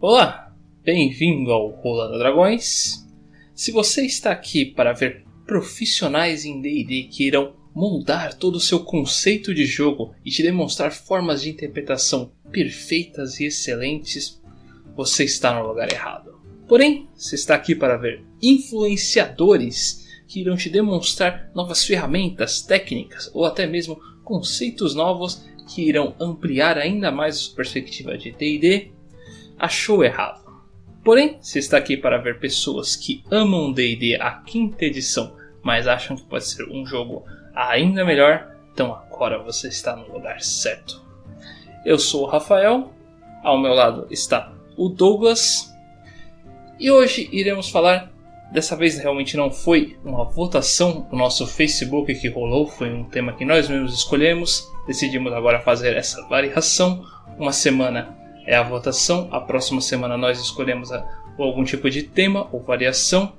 Olá, bem-vindo ao Rolando Dragões. Se você está aqui para ver profissionais em D&D que irão moldar todo o seu conceito de jogo e te demonstrar formas de interpretação perfeitas e excelentes, você está no lugar errado. Porém, se está aqui para ver influenciadores que irão te demonstrar novas ferramentas, técnicas ou até mesmo conceitos novos que irão ampliar ainda mais a sua perspectiva de D&D, achou errado. Porém, se está aqui para ver pessoas que amam D&D a quinta edição, mas acham que pode ser um jogo ainda melhor, então agora você está no lugar certo. Eu sou o Rafael, ao meu lado está o Douglas, e hoje iremos falar. Dessa vez realmente não foi uma votação no nosso Facebook que rolou, foi um tema que nós mesmos escolhemos. Decidimos agora fazer essa variação. Uma semana é a votação, a próxima semana nós escolhemos algum tipo de tema ou variação.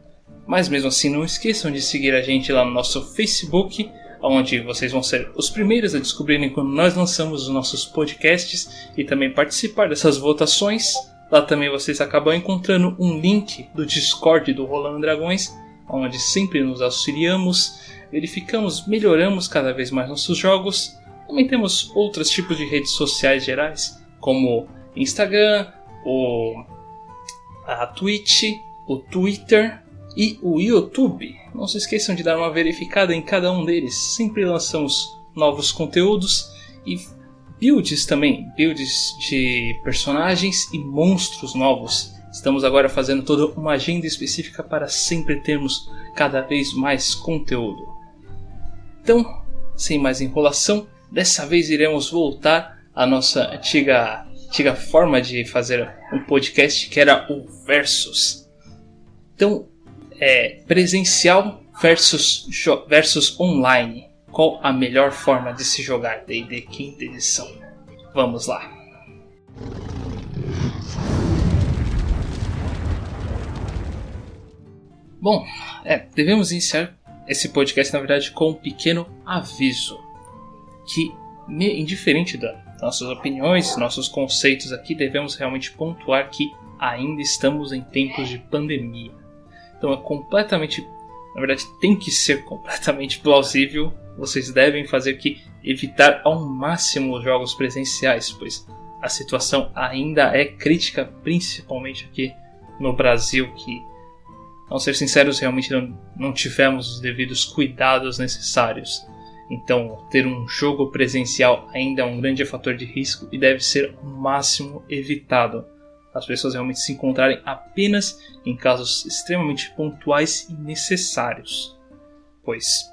Mas mesmo assim, não esqueçam de seguir a gente lá no nosso Facebook, onde vocês vão ser os primeiros a descobrirem quando nós lançamos os nossos podcasts e também participar dessas votações. Lá também vocês acabam encontrando um link do Discord do Rolando Dragões, onde sempre nos auxiliamos, verificamos, melhoramos cada vez mais nossos jogos. Também temos outros tipos de redes sociais gerais, como Instagram, o a Twitch, o Twitter e o YouTube. Não se esqueçam de dar uma verificada em cada um deles. Sempre lançamos novos conteúdos e builds também, builds de personagens e monstros novos. Estamos agora fazendo toda uma agenda específica para sempre termos cada vez mais conteúdo. Então, sem mais enrolação, dessa vez iremos voltar à nossa antiga, antiga forma de fazer um podcast que era o Versus. Então, é presencial versus, versus online qual a melhor forma de se jogar D&D quinta edição. Vamos lá. Bom, é, devemos iniciar esse podcast na verdade com um pequeno aviso que, indiferente das nossas opiniões, nossos conceitos aqui, devemos realmente pontuar que ainda estamos em tempos de pandemia. Então é completamente, na verdade, tem que ser completamente plausível vocês devem fazer que evitar ao máximo os jogos presenciais, pois a situação ainda é crítica, principalmente aqui no Brasil, que, ao ser sinceros, realmente não, não tivemos os devidos cuidados necessários. Então, ter um jogo presencial ainda é um grande fator de risco e deve ser ao máximo evitado. As pessoas realmente se encontrarem apenas em casos extremamente pontuais e necessários. Pois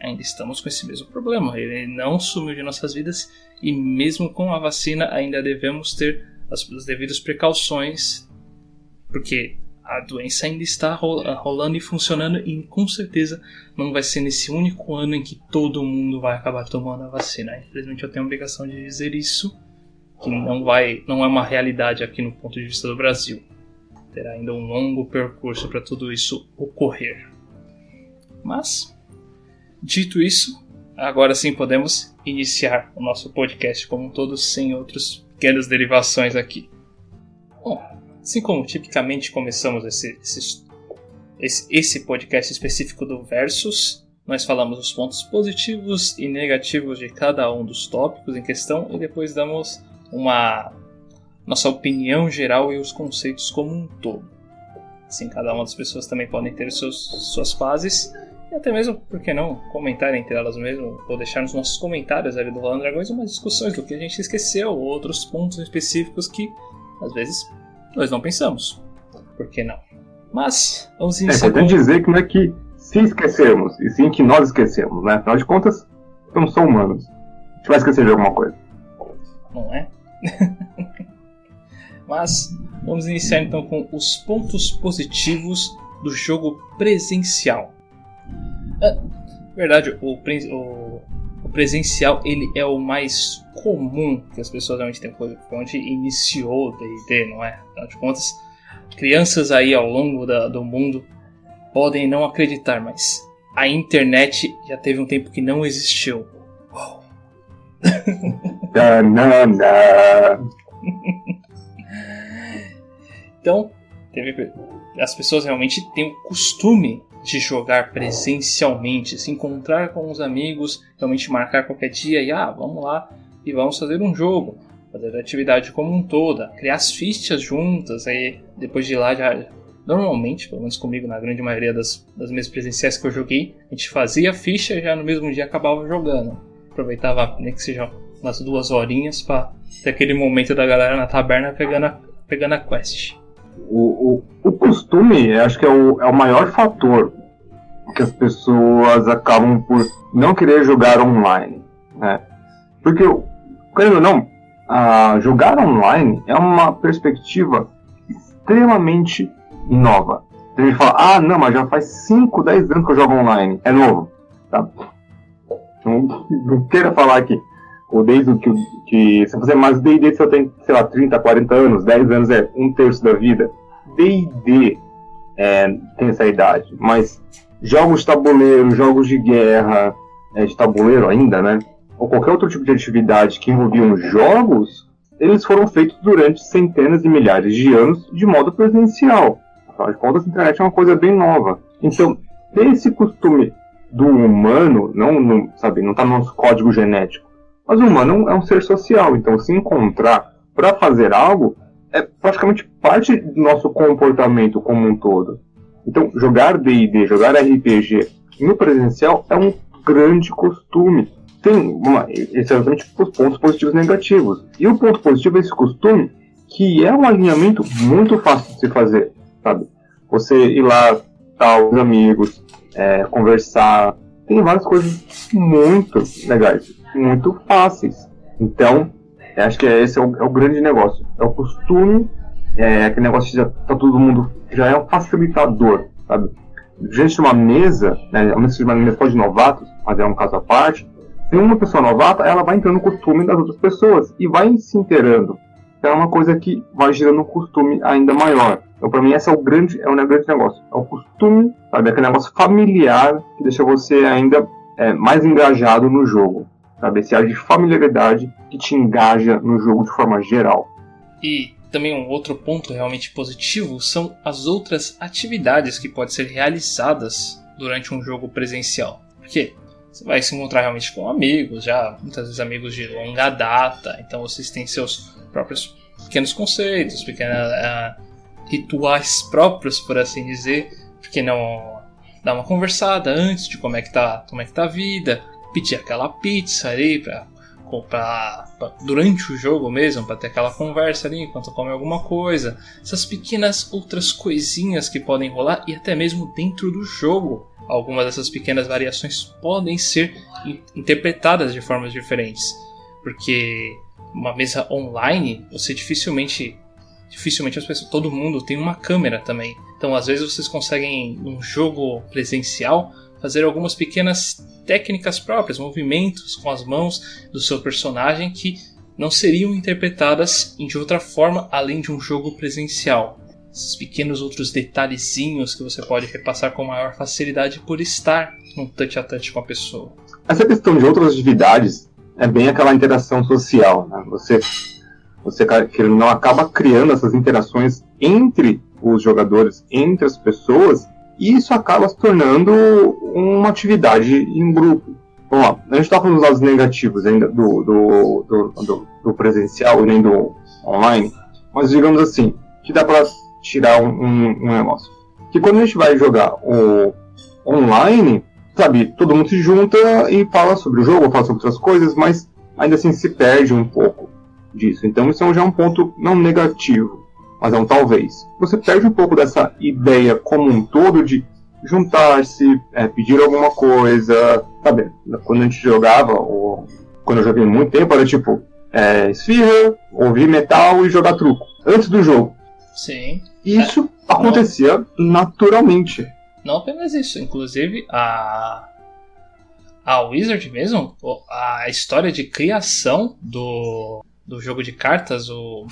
ainda estamos com esse mesmo problema. Ele não sumiu de nossas vidas e, mesmo com a vacina, ainda devemos ter as, as devidas precauções, porque a doença ainda está rolando e funcionando e com certeza não vai ser nesse único ano em que todo mundo vai acabar tomando a vacina. Infelizmente eu tenho a obrigação de dizer isso, que não vai, não é uma realidade aqui no ponto de vista do Brasil. Terá ainda um longo percurso para tudo isso ocorrer. Mas Dito isso, agora sim podemos iniciar o nosso podcast como um sem outras pequenas derivações aqui. Bom, assim como tipicamente começamos esse, esse, esse, podcast específico do Versus, nós falamos os pontos positivos e negativos de cada um dos tópicos em questão e depois damos uma nossa opinião geral e os conceitos como um todo. Assim, cada uma das pessoas também podem ter seus, suas fases e até mesmo, por que não, comentar entre elas mesmo, ou deixar nos nossos comentários ali do Rolando Dragões umas discussões do que a gente esqueceu, ou outros pontos específicos que, às vezes, nós não pensamos. Por que não? Mas, vamos iniciar. É importante com... dizer que não é que se esquecemos, e sim que nós esquecemos, né? Afinal de contas, não são humanos. A gente vai esquecer de alguma coisa. Não é? Mas, vamos iniciar então com os pontos positivos do jogo presencial. É, verdade, o, o, o, presencial ele é o mais comum que as pessoas realmente têm, onde iniciou o D&D, não é? Afinal de contas, crianças aí ao longo da, do mundo podem não acreditar, mas a internet já teve um tempo que não existiu. Uou. Então, teve, as pessoas realmente têm o costume de jogar presencialmente, se encontrar com os amigos, realmente marcar qualquer dia e ah, vamos lá e vamos fazer um jogo, fazer a atividade como um toda, criar as fichas juntas, aí depois de lá já normalmente, pelo menos comigo na grande maioria das, das mesas presenciais que eu joguei, a gente fazia ficha e já no mesmo dia acabava jogando. Aproveitava nem que seja umas duas horinhas para ter aquele momento da galera na taberna pegando a, pegando a quest. O, o, o costume, acho que é o, é o maior fator que as pessoas acabam por não querer jogar online, né? Porque, querendo ou não, a jogar online é uma perspectiva extremamente nova. Tem gente fala, ah, não, mas já faz 5, 10 anos que eu jogo online. É novo. Tá? Não, não queira falar que ou desde que, que se você mais D&D você tem, sei lá, 30, 40 anos, 10 anos é um terço da vida. D&D é, tem essa idade, mas jogos de tabuleiro, jogos de guerra, é, de tabuleiro ainda, né? Ou qualquer outro tipo de atividade que envolviam jogos, eles foram feitos durante centenas e milhares de anos de modo presencial. Afinal de contas, a internet é uma coisa bem nova. Então, ter esse costume do humano, não, não sabe, não está no nosso código genético, mas o humano é um ser social, então se encontrar para fazer algo é praticamente parte do nosso comportamento como um todo. Então, jogar D&D, jogar RPG no presencial é um grande costume. Tem uma, exatamente os pontos positivos e negativos. E o ponto positivo é esse costume, que é um alinhamento muito fácil de se fazer, sabe? Você ir lá, com os amigos, é, conversar, tem várias coisas muito legais muito fáceis. Então, acho que esse é o, é o grande negócio. É o costume, é aquele negócio que já tá todo mundo, já é um facilitador, sabe? Diante de uma mesa, né, a mesa de uma mesa pode de novatos, mas é um caso à parte, tem uma pessoa novata, ela vai entrando no costume das outras pessoas e vai se inteirando. Então é uma coisa que vai gerando um costume ainda maior. Então, para mim, esse é o grande, é um grande negócio. É o costume, sabe? Aquele negócio familiar que deixa você ainda é, mais engajado no jogo sabe? Esse ar de familiaridade que te engaja no jogo de forma geral. E também um outro ponto realmente positivo são as outras atividades que podem ser realizadas durante um jogo presencial. Porque você vai se encontrar realmente com amigos, já muitas vezes amigos de longa data, então vocês têm seus próprios pequenos conceitos, pequenos uh, rituais próprios, por assim dizer, porque não dar uma conversada antes de como é que tá, como é que tá a vida, pedir aquela pizza ali para comprar durante o jogo mesmo, para ter aquela conversa ali enquanto come alguma coisa. Essas pequenas outras coisinhas que podem rolar e até mesmo dentro do jogo. Algumas dessas pequenas variações podem ser interpretadas de formas diferentes, porque uma mesa online você dificilmente dificilmente as pessoas, todo mundo tem uma câmera também. Então, às vezes vocês conseguem um jogo presencial fazer algumas pequenas técnicas próprias, movimentos com as mãos do seu personagem que não seriam interpretadas de outra forma além de um jogo presencial. Esses pequenos outros detalhezinhos que você pode repassar com maior facilidade por estar num touch a touch com a pessoa. Essa questão de outras atividades é bem aquela interação social, né? Você você que não acaba criando essas interações entre os jogadores, entre as pessoas, e isso acaba se tornando uma atividade em grupo. Vamos lá, a gente está falando dos lados negativos ainda do, do, do, do, do presencial e nem do online, mas digamos assim, que dá para tirar um, um, um, negócio. Que quando a gente vai jogar o online, sabe, todo mundo se junta e fala sobre o jogo, fala sobre outras coisas, mas ainda assim se perde um pouco disso. Então isso já é um ponto não negativo mas é um talvez. Você perde um pouco dessa ideia como um todo de juntar-se, é, pedir alguma coisa, sabe? Quando a gente jogava, ou quando eu joguei muito tempo, era tipo é, esfirra, ouvir metal e jogar truco. Antes do jogo. Sim. Isso é, acontecia não, naturalmente. Não apenas isso, inclusive a a Wizard mesmo, a história de criação do, do jogo de cartas, o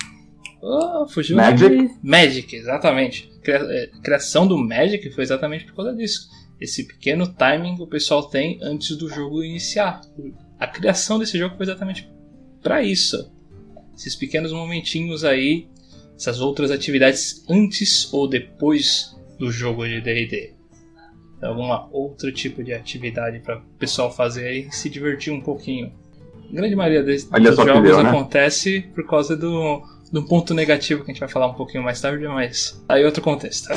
Oh, fugiu Magic. De... Magic, exatamente. É, criação do Magic foi exatamente por causa disso. Esse pequeno timing que o pessoal tem antes do jogo iniciar. A criação desse jogo foi exatamente para isso. Esses pequenos momentinhos aí essas outras atividades antes ou depois do jogo de D&D? Alguma outro tipo de atividade para o pessoal fazer e se divertir um pouquinho? A grande maioria desses dos jogos deu, né? acontece por causa do, do ponto negativo que a gente vai falar um pouquinho mais tarde, mas aí outro contexto.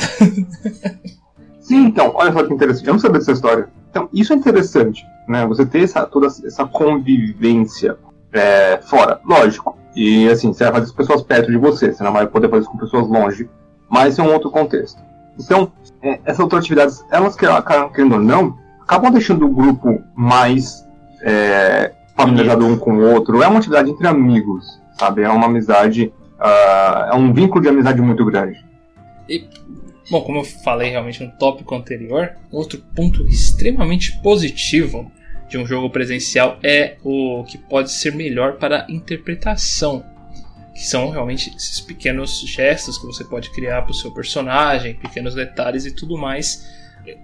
Sim, então, olha só que interessante. Eu não sabia dessa história. Então, isso é interessante, né? Você ter essa, toda essa convivência é, fora, lógico. E assim, você vai fazer as pessoas perto de você, você não vai poder fazer isso com pessoas longe, mas é um outro contexto. Então, é, essas outras atividades, elas que querendo ou não, acabam deixando o grupo mais é, familiarizado um com o outro. É uma atividade entre amigos, sabe? É uma amizade, uh, é um vínculo de amizade muito grande. E, bom, como eu falei realmente no tópico anterior, outro ponto extremamente positivo de um jogo presencial é o que pode ser melhor para a interpretação. Que são realmente esses pequenos gestos que você pode criar para o seu personagem, pequenos detalhes e tudo mais.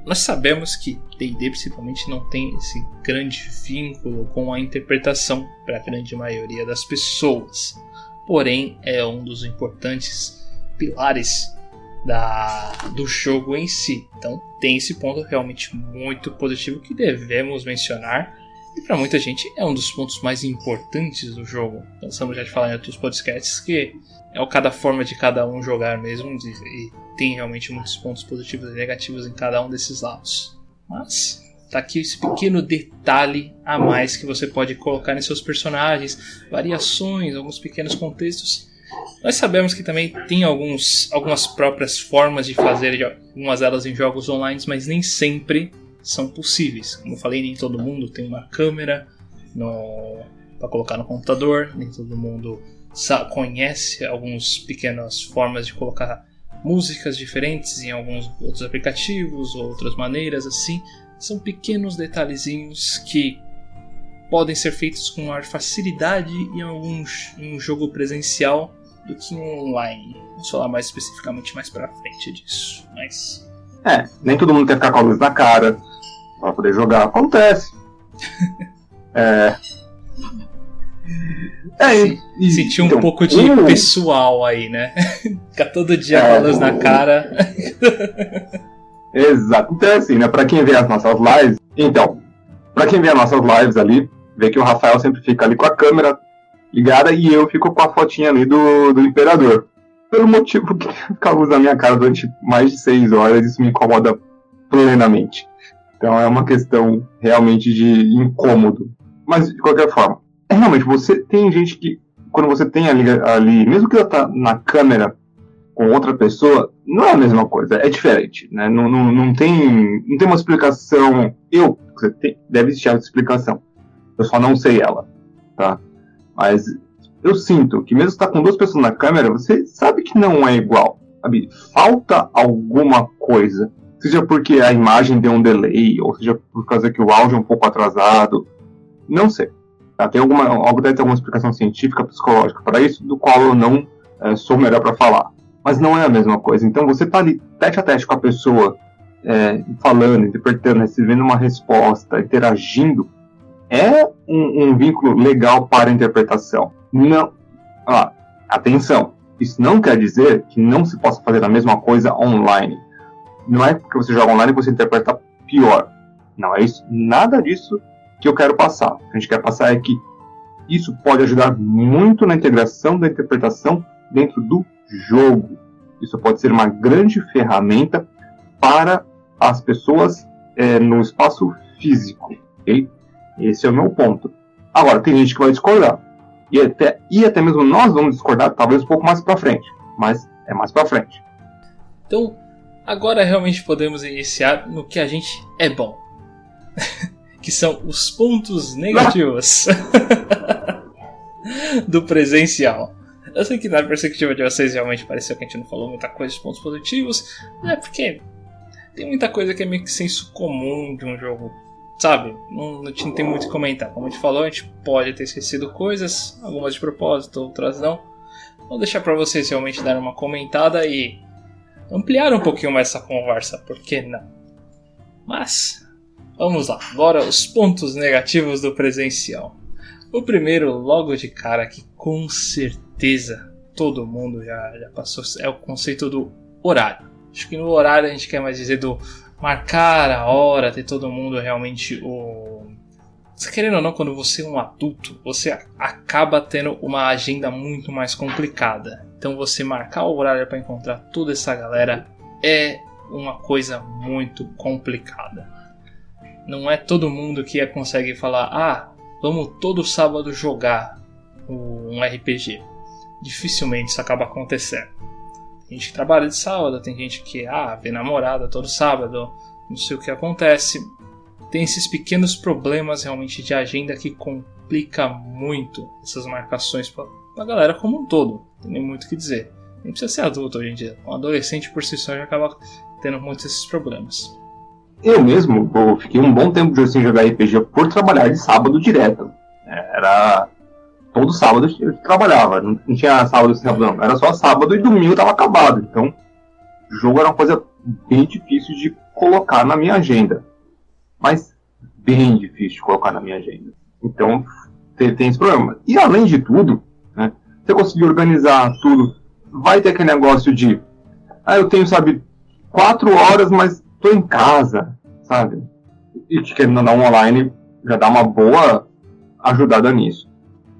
Nós sabemos que DD principalmente não tem esse grande vínculo com a interpretação para a grande maioria das pessoas. Porém, é um dos importantes pilares da, do jogo em si. Então tem esse ponto realmente muito positivo que devemos mencionar. E para muita gente é um dos pontos mais importantes do jogo. Cansamos já de falar em outros podcasts que é o cada forma de cada um jogar mesmo. E tem realmente muitos pontos positivos e negativos em cada um desses lados. Mas tá aqui esse pequeno detalhe a mais que você pode colocar em seus personagens, variações, alguns pequenos contextos nós sabemos que também tem alguns, algumas próprias formas de fazer algumas delas em jogos online, mas nem sempre são possíveis. Como eu falei, nem todo mundo tem uma câmera para colocar no computador, nem todo mundo conhece algumas pequenas formas de colocar músicas diferentes em alguns outros aplicativos ou outras maneiras assim. São pequenos detalhezinhos que podem ser feitos com maior facilidade em algum em um jogo presencial do que online. Vamos falar mais especificamente mais pra frente disso. Mas. É, nem todo mundo quer ficar com a luz na cara pra poder jogar. Acontece. é. É, e, Sentir um então, pouco de um... pessoal aí, né? Ficar todo dia é, com a luz na cara. Exato. Então é assim, né? Pra quem vê as nossas lives. Então, pra quem vê as nossas lives ali, vê que o Rafael sempre fica ali com a câmera ligada e eu fico com a fotinha ali do, do imperador. Pelo motivo que fica a luz na minha cara durante mais de seis horas, isso me incomoda plenamente. Então é uma questão realmente de incômodo. Mas de qualquer forma, é realmente, você tem gente que, quando você tem ali, ali mesmo que ela tá na câmera com outra pessoa, não é a mesma coisa, é diferente, né? Não, não, não, tem, não tem uma explicação. Eu, você tem, deve existir a explicação. Eu só não sei ela, tá? Mas eu sinto que mesmo está com duas pessoas na câmera, você sabe que não é igual. Sabe? Falta alguma coisa. Seja porque a imagem deu um delay, ou seja por causa que o áudio é um pouco atrasado. Não sei. Tá? Tem alguma, algo deve ter alguma explicação científica, psicológica para isso, do qual eu não é, sou melhor para falar. Mas não é a mesma coisa. Então você tá ali tete a tete com a pessoa, é, falando, interpretando, recebendo uma resposta, interagindo, é um, um vínculo legal para a interpretação. Não. Ah, atenção. Isso não quer dizer que não se possa fazer a mesma coisa online. Não é porque você joga online que você interpreta pior. Não é isso. Nada disso que eu quero passar. O que a gente quer passar é que isso pode ajudar muito na integração da interpretação dentro do jogo. Isso pode ser uma grande ferramenta para as pessoas é, no espaço físico. Okay? Esse é o meu ponto. Agora, tem gente que vai discordar. E até, e até mesmo nós vamos discordar, talvez um pouco mais para frente. Mas é mais para frente. Então, agora realmente podemos iniciar no que a gente é bom. que são os pontos negativos do presencial. Eu sei que na perspectiva de vocês realmente pareceu que a gente não falou muita coisa de pontos positivos, é porque tem muita coisa que é meio que senso comum de um jogo sabe, não, não tem muito o que comentar. Como a gente falou, a gente pode ter esquecido coisas, algumas de propósito, outras não. Vou deixar para vocês realmente dar uma comentada e ampliar um pouquinho mais essa conversa, por que não? Mas, vamos lá, agora os pontos negativos do presencial. O primeiro, logo de cara, que com certeza todo mundo já, já passou, é o conceito do horário. Acho que no horário a gente quer mais dizer do marcar a hora, ter todo mundo realmente o. Querendo ou não, quando você é um adulto, você acaba tendo uma agenda muito mais complicada. Então você marcar o horário para encontrar toda essa galera é uma coisa muito complicada. Não é todo mundo que consegue falar, ah, vamos todo sábado jogar um RPG. Dificilmente isso acaba acontecendo. Tem gente que trabalha de sábado, tem gente que ah, vê namorada todo sábado, não sei o que acontece. Tem esses pequenos problemas realmente de agenda que complica muito essas marcações para a galera como um todo. Tem nem muito o que dizer. Nem precisa ser adulto hoje em dia. Um adolescente por si só já acaba tendo muitos esses problemas. Eu mesmo, eu fiquei um bom tempo sem jogar RPG por trabalhar de sábado direto. Era todo sábado eu trabalhava, não tinha sábado e sábado não, era só sábado e domingo tava acabado. Então, jogo era uma coisa bem difícil de colocar na minha agenda. Mas bem difícil de colocar na minha agenda. Então, tem, tem esse problema. E além de tudo, né, você conseguir organizar tudo, vai ter aquele negócio de ah, eu tenho, sabe, quatro horas, mas tô em casa, sabe? E que querendo dar um online já dá uma boa ajudada nisso.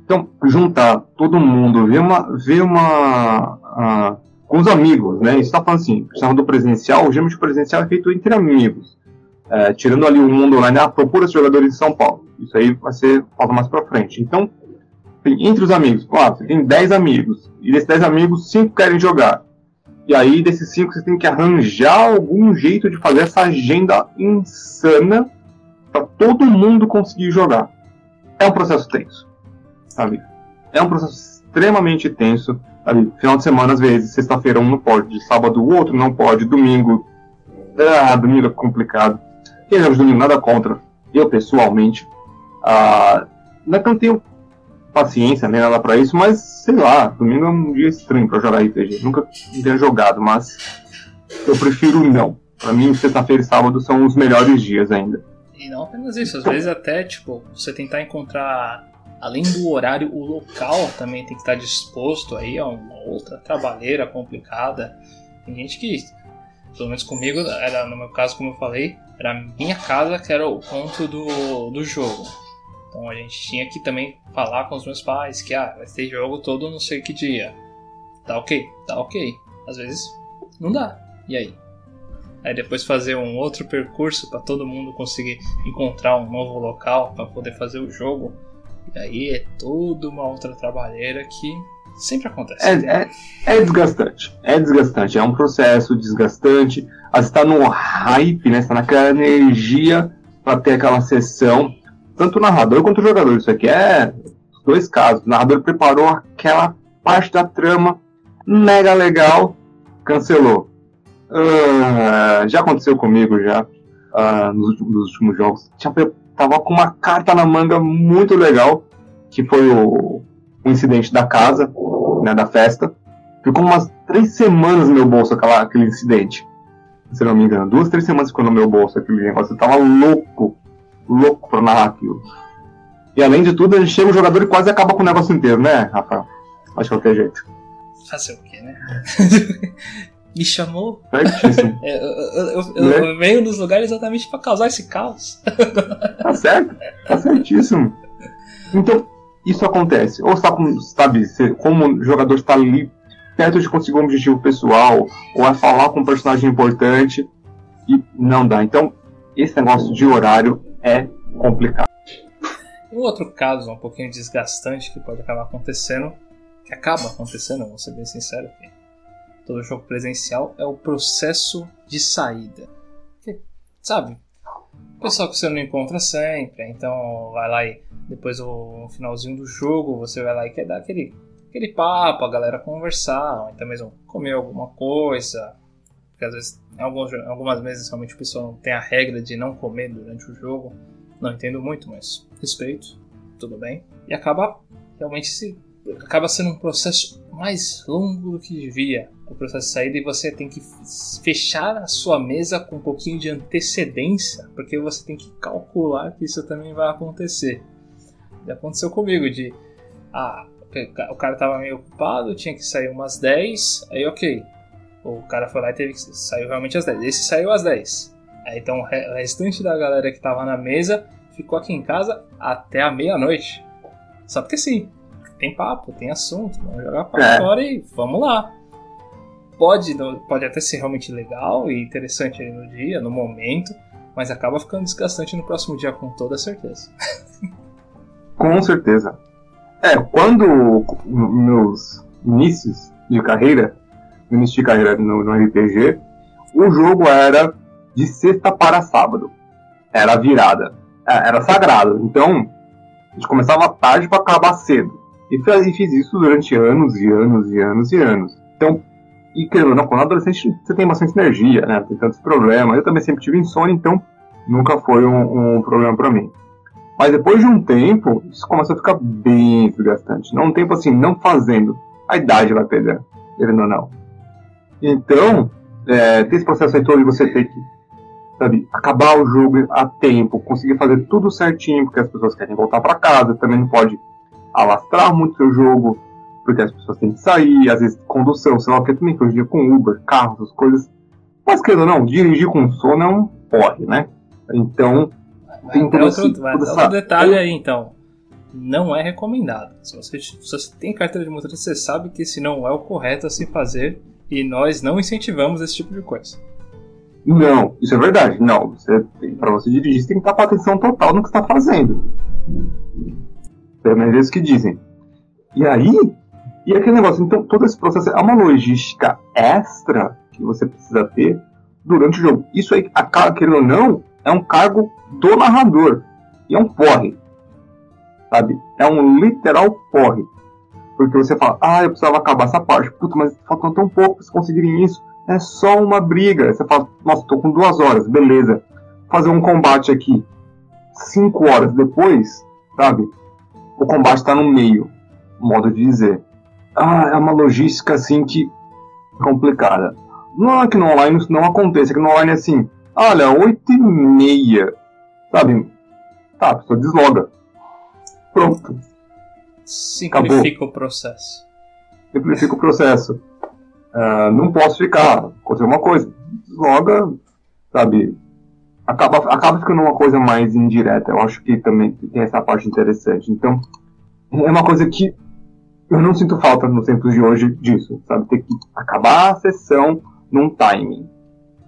Então, juntar todo mundo, ver uma. Ver uma uh, com os amigos, né? Isso tá falando assim, precisava do presencial, o geralmente o presencial é feito entre amigos. É, tirando ali o mundo online, ah, procura jogadores de São Paulo. Isso aí vai ser falta mais pra frente. Então, entre os amigos, claro, você tem 10 amigos, e desses 10 amigos, 5 querem jogar. E aí, desses 5, você tem que arranjar algum jeito de fazer essa agenda insana para todo mundo conseguir jogar. É um processo tenso sabe? É um processo extremamente tenso, sabe? Final de semana, às vezes, sexta-feira um não pode, sábado o outro não pode, domingo. Ah, domingo é complicado. Quem joga domingo, nada contra. Eu, pessoalmente, ah, não é que eu não tenho paciência nem nada pra isso, mas sei lá, domingo é um dia estranho pra jogar RPG. Nunca tenho jogado, mas eu prefiro não. Pra mim, sexta-feira e sábado são os melhores dias ainda. E não apenas isso, às vezes até, tipo, você tentar encontrar além do horário, o local também tem que estar disposto aí a uma outra trabalheira complicada. Tem gente que, pelo menos comigo, era no meu caso, como eu falei, era a minha casa que era o ponto do, do jogo. Então a gente tinha que também falar com os meus pais que ah, vai ter jogo todo não sei que dia. Tá ok? Tá ok. Às vezes não dá. E aí? Aí depois fazer um outro percurso para todo mundo conseguir encontrar um novo local para poder fazer o jogo e aí é toda uma outra trabalheira que sempre acontece. É, é, é desgastante. É desgastante. É um processo desgastante. Você está no hype, né? está naquela energia para ter aquela sessão. Tanto o narrador quanto o jogador. Isso aqui é dois casos. O narrador preparou aquela parte da trama mega legal, cancelou. Uh, já aconteceu comigo já uh, nos, últimos, nos, últimos, jogos. Tava com uma carta na manga muito legal, que foi o, o incidente da casa, né, da festa. Ficou umas três semanas no meu bolso aquela, aquele incidente. Se não me engano, duas, três semanas ficou no meu bolso aquele negócio. Eu tava louco, louco pra narrar aquilo. E além de tudo, a gente chega o jogador e quase acaba com o negócio inteiro, né, Rafael? Acho que qualquer jeito. Fazer o quê, né? me chamou. Certíssimo. É, eu, eu, eu, eu, venho nos lugares exatamente para causar esse caos. Tá certo, tá certíssimo. Então, isso acontece. Ou sabe, sabe como o jogador está ali perto de conseguir um objetivo pessoal, ou é falar com um personagem importante e não dá. Então, esse negócio de horário é complicado. Um outro caso um pouquinho desgastante que pode acabar acontecendo, que acaba acontecendo, vou ser bem sincero aqui todo jogo presencial é o processo de saída. Que, sabe? O pessoal que você não encontra sempre, então vai lá e depois no finalzinho do jogo você vai lá e quer dar aquele, aquele papo, a galera conversar, ou então mesmo comer alguma coisa. Porque às vezes, alguns, algumas vezes realmente o pessoal tem a regra de não comer durante o jogo. Não entendo muito, mas respeito, tudo bem. E acaba realmente se acaba sendo um processo mais longo do que devia o processo de saída e você tem que fechar a sua mesa com um pouquinho de antecedência, porque você tem que calcular que isso também vai acontecer. Já aconteceu comigo de ah, o cara tava meio ocupado, tinha que sair umas 10, aí ok. O cara foi lá e teve que saiu realmente às 10. Esse saiu às 10. Aí então o restante da galera que tava na mesa ficou aqui em casa até a meia-noite. Só porque sim, tem papo, tem assunto, vamos jogar papo é. fora e vamos lá. Pode, pode até ser realmente legal e interessante aí no dia, no momento, mas acaba ficando desgastante no próximo dia com toda certeza. com certeza. É, quando meus inícios de carreira, início de carreira no, no RPG, o jogo era de sexta para sábado. Era virada. É, era sagrado. Então, a gente começava tarde para acabar cedo. E fiz isso durante anos e anos e anos e anos. Então, e querendo não, quando adolescente você tem bastante energia, né? Tem tantos problemas. Eu também sempre tive insônia, então nunca foi um, um problema para mim. Mas depois de um tempo, isso começa a ficar bem desgastante. Não um tempo assim, não fazendo. A idade vai perder, querendo ou não. Então, é, tem esse processo aí todo de você ter que sabe, acabar o jogo a tempo, conseguir fazer tudo certinho, porque as pessoas querem voltar para casa, também não pode alastrar muito seu jogo, porque as pessoas têm que sair, às vezes condução, sei lá, porque também hoje dia com Uber, carros, essas coisas. Mas querendo ou não, dirigir com sono é um porre, né? Então, tem todo outro, esse, vai, outro detalhe aí, então. Não é recomendado. Se você, se você tem carteira de motorista, você sabe que esse não é o correto a se fazer e nós não incentivamos esse tipo de coisa. Não, isso é verdade. Não, para você dirigir, você tem que estar com atenção total no que está fazendo. Pelo menos é isso que dizem. E aí, e aquele negócio, então todo esse processo é uma logística extra que você precisa ter durante o jogo. Isso aí, acaba querendo ou não, é um cargo do narrador. E é um porre. Sabe? É um literal porre. Porque você fala, ah, eu precisava acabar essa parte. Puta, mas faltam tão pouco para conseguirem isso. É só uma briga. Você fala, nossa, tô com duas horas, beleza. Fazer um combate aqui. Cinco horas depois, sabe? O combate está no meio. Modo de dizer. Ah, é uma logística assim que. complicada. Não é que no online isso não aconteça, é que no online é assim. Olha, oito e meia. Sabe? Tá, a pessoa desloga. Pronto. Simplifica Acabou. o processo. Simplifica o processo. Uh, não posso ficar, acontecer uma coisa, desloga, sabe? Acaba, acaba ficando uma coisa mais indireta. Eu acho que também tem essa parte interessante. Então, é uma coisa que eu não sinto falta nos tempos de hoje disso, sabe? Ter que acabar a sessão num timing.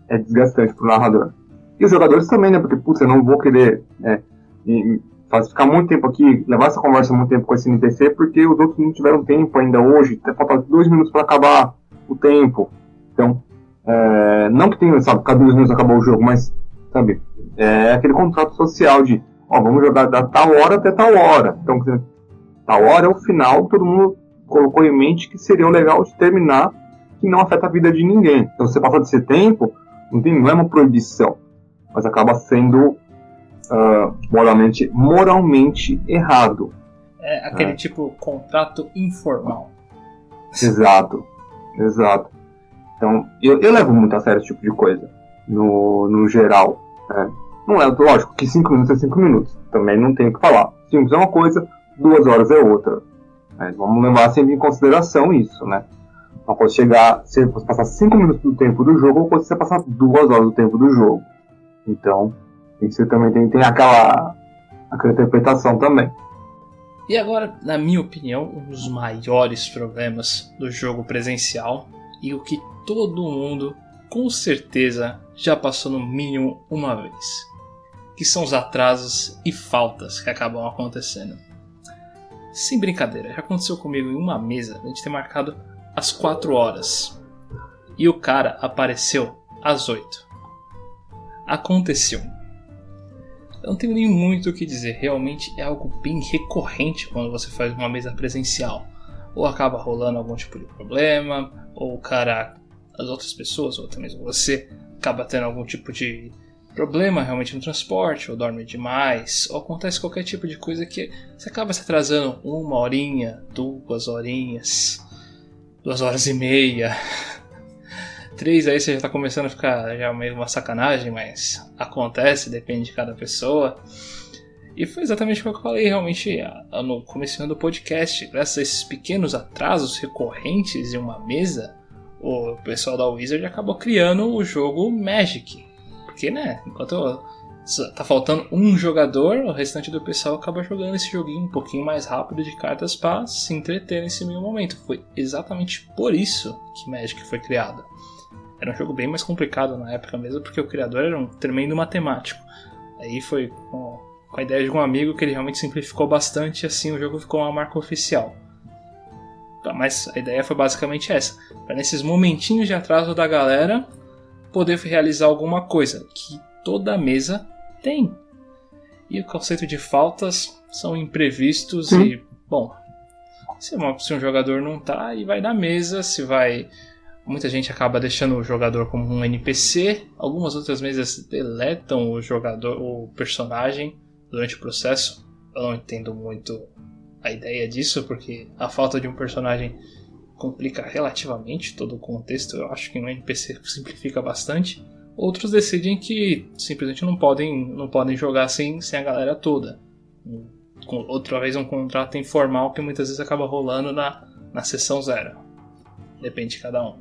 É desgastante pro narrador. E os jogadores também, né? Porque, putz, eu não vou querer né, faz ficar muito tempo aqui, levar essa conversa muito tempo com esse NPC, porque os outros não tiveram tempo ainda hoje, falta dois minutos para acabar o tempo. Então, é, não que tenha, sabe, cada dois minutos acabou o jogo, mas, sabe, é aquele contrato social de, ó, vamos jogar da tal hora até tal hora. Então, tal hora é o final, todo mundo colocou em mente que seria legal de terminar, que não afeta a vida de ninguém. Então, você passa desse tempo, não, tem, não é uma proibição, mas acaba sendo uh, moralmente, moralmente errado. É aquele é. tipo contrato informal. Exato. Exato. Então, eu, eu levo muito a sério esse tipo de coisa, no, no geral. Né? Não é lógico que 5 minutos é 5 minutos, também não tenho o que falar. 5 é uma coisa, 2 horas é outra. Mas vamos levar sempre em consideração isso, né? Não pode chegar, se você passar 5 minutos do tempo do jogo, ou pode você passar 2 horas do tempo do jogo. Então, você também tem, tem aquela, aquela interpretação também. E agora, na minha opinião, um dos maiores problemas do jogo presencial e o que todo mundo com certeza já passou no mínimo uma vez, que são os atrasos e faltas que acabam acontecendo. Sem brincadeira, já aconteceu comigo em uma mesa a gente ter marcado às 4 horas e o cara apareceu às 8. Aconteceu eu não tenho nem muito o que dizer, realmente é algo bem recorrente quando você faz uma mesa presencial. Ou acaba rolando algum tipo de problema, ou o cara, as outras pessoas, ou até mesmo você, acaba tendo algum tipo de problema realmente no transporte, ou dorme demais, ou acontece qualquer tipo de coisa que você acaba se atrasando uma horinha, duas horinhas, duas horas e meia. 3 aí você já tá começando a ficar já meio uma sacanagem, mas acontece, depende de cada pessoa. E foi exatamente o que eu falei realmente no começo do podcast. Graças a esses pequenos atrasos recorrentes em uma mesa, o pessoal da Wizard acabou criando o jogo Magic. Porque, né, enquanto tá faltando um jogador, o restante do pessoal acaba jogando esse joguinho um pouquinho mais rápido de cartas para se entreter nesse meio momento. Foi exatamente por isso que Magic foi criado. Era um jogo bem mais complicado na época mesmo, porque o criador era um tremendo matemático. Aí foi com, a ideia de um amigo que ele realmente simplificou bastante e assim o jogo ficou uma marca oficial. Tá, mas a ideia foi basicamente essa: para nesses momentinhos de atraso da galera poder realizar alguma coisa que toda mesa tem. E o conceito de faltas são imprevistos Sim. e, bom, se, uma, se um jogador não tá, e vai na mesa, se vai. Muita gente acaba deixando o jogador como um NPC, algumas outras mesas deletam o jogador, o personagem durante o processo. Eu não entendo muito a ideia disso, porque a falta de um personagem complica relativamente todo o contexto. Eu acho que no NPC simplifica bastante. Outros decidem que simplesmente não podem, não podem jogar sem, sem a galera toda. Outra vez um contrato informal que muitas vezes acaba rolando na, na sessão zero. Depende de cada um.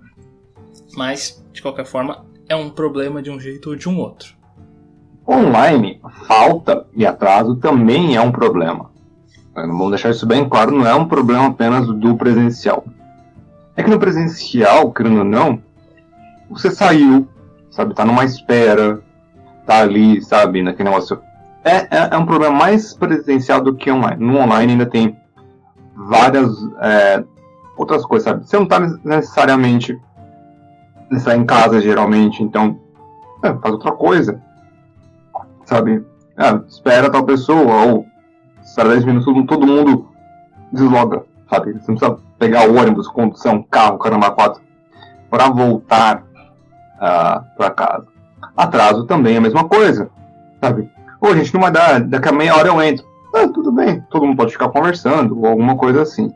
Mas, de qualquer forma, é um problema de um jeito ou de um outro. Online, falta e atraso também é um problema. Vamos deixar isso bem claro, não é um problema apenas do presencial. É que no presencial, querendo ou não, você saiu, sabe? Tá numa espera, tá ali, sabe? Naquele negócio. É, é, é um problema mais presencial do que online. No online ainda tem várias é, outras coisas, sabe? Você não tá necessariamente está em casa, geralmente, então é, faz outra coisa, sabe? É, espera tal pessoa, ou espera 10 minutos, todo mundo desloga, sabe? Você não precisa pegar ônibus, condução, carro, caramba, quatro, para voltar uh, ah, para casa. Atraso também é a mesma coisa, sabe? Ou a gente não vai dar, daqui a meia hora eu entro. Ah, tudo bem, todo mundo pode ficar conversando ou alguma coisa assim.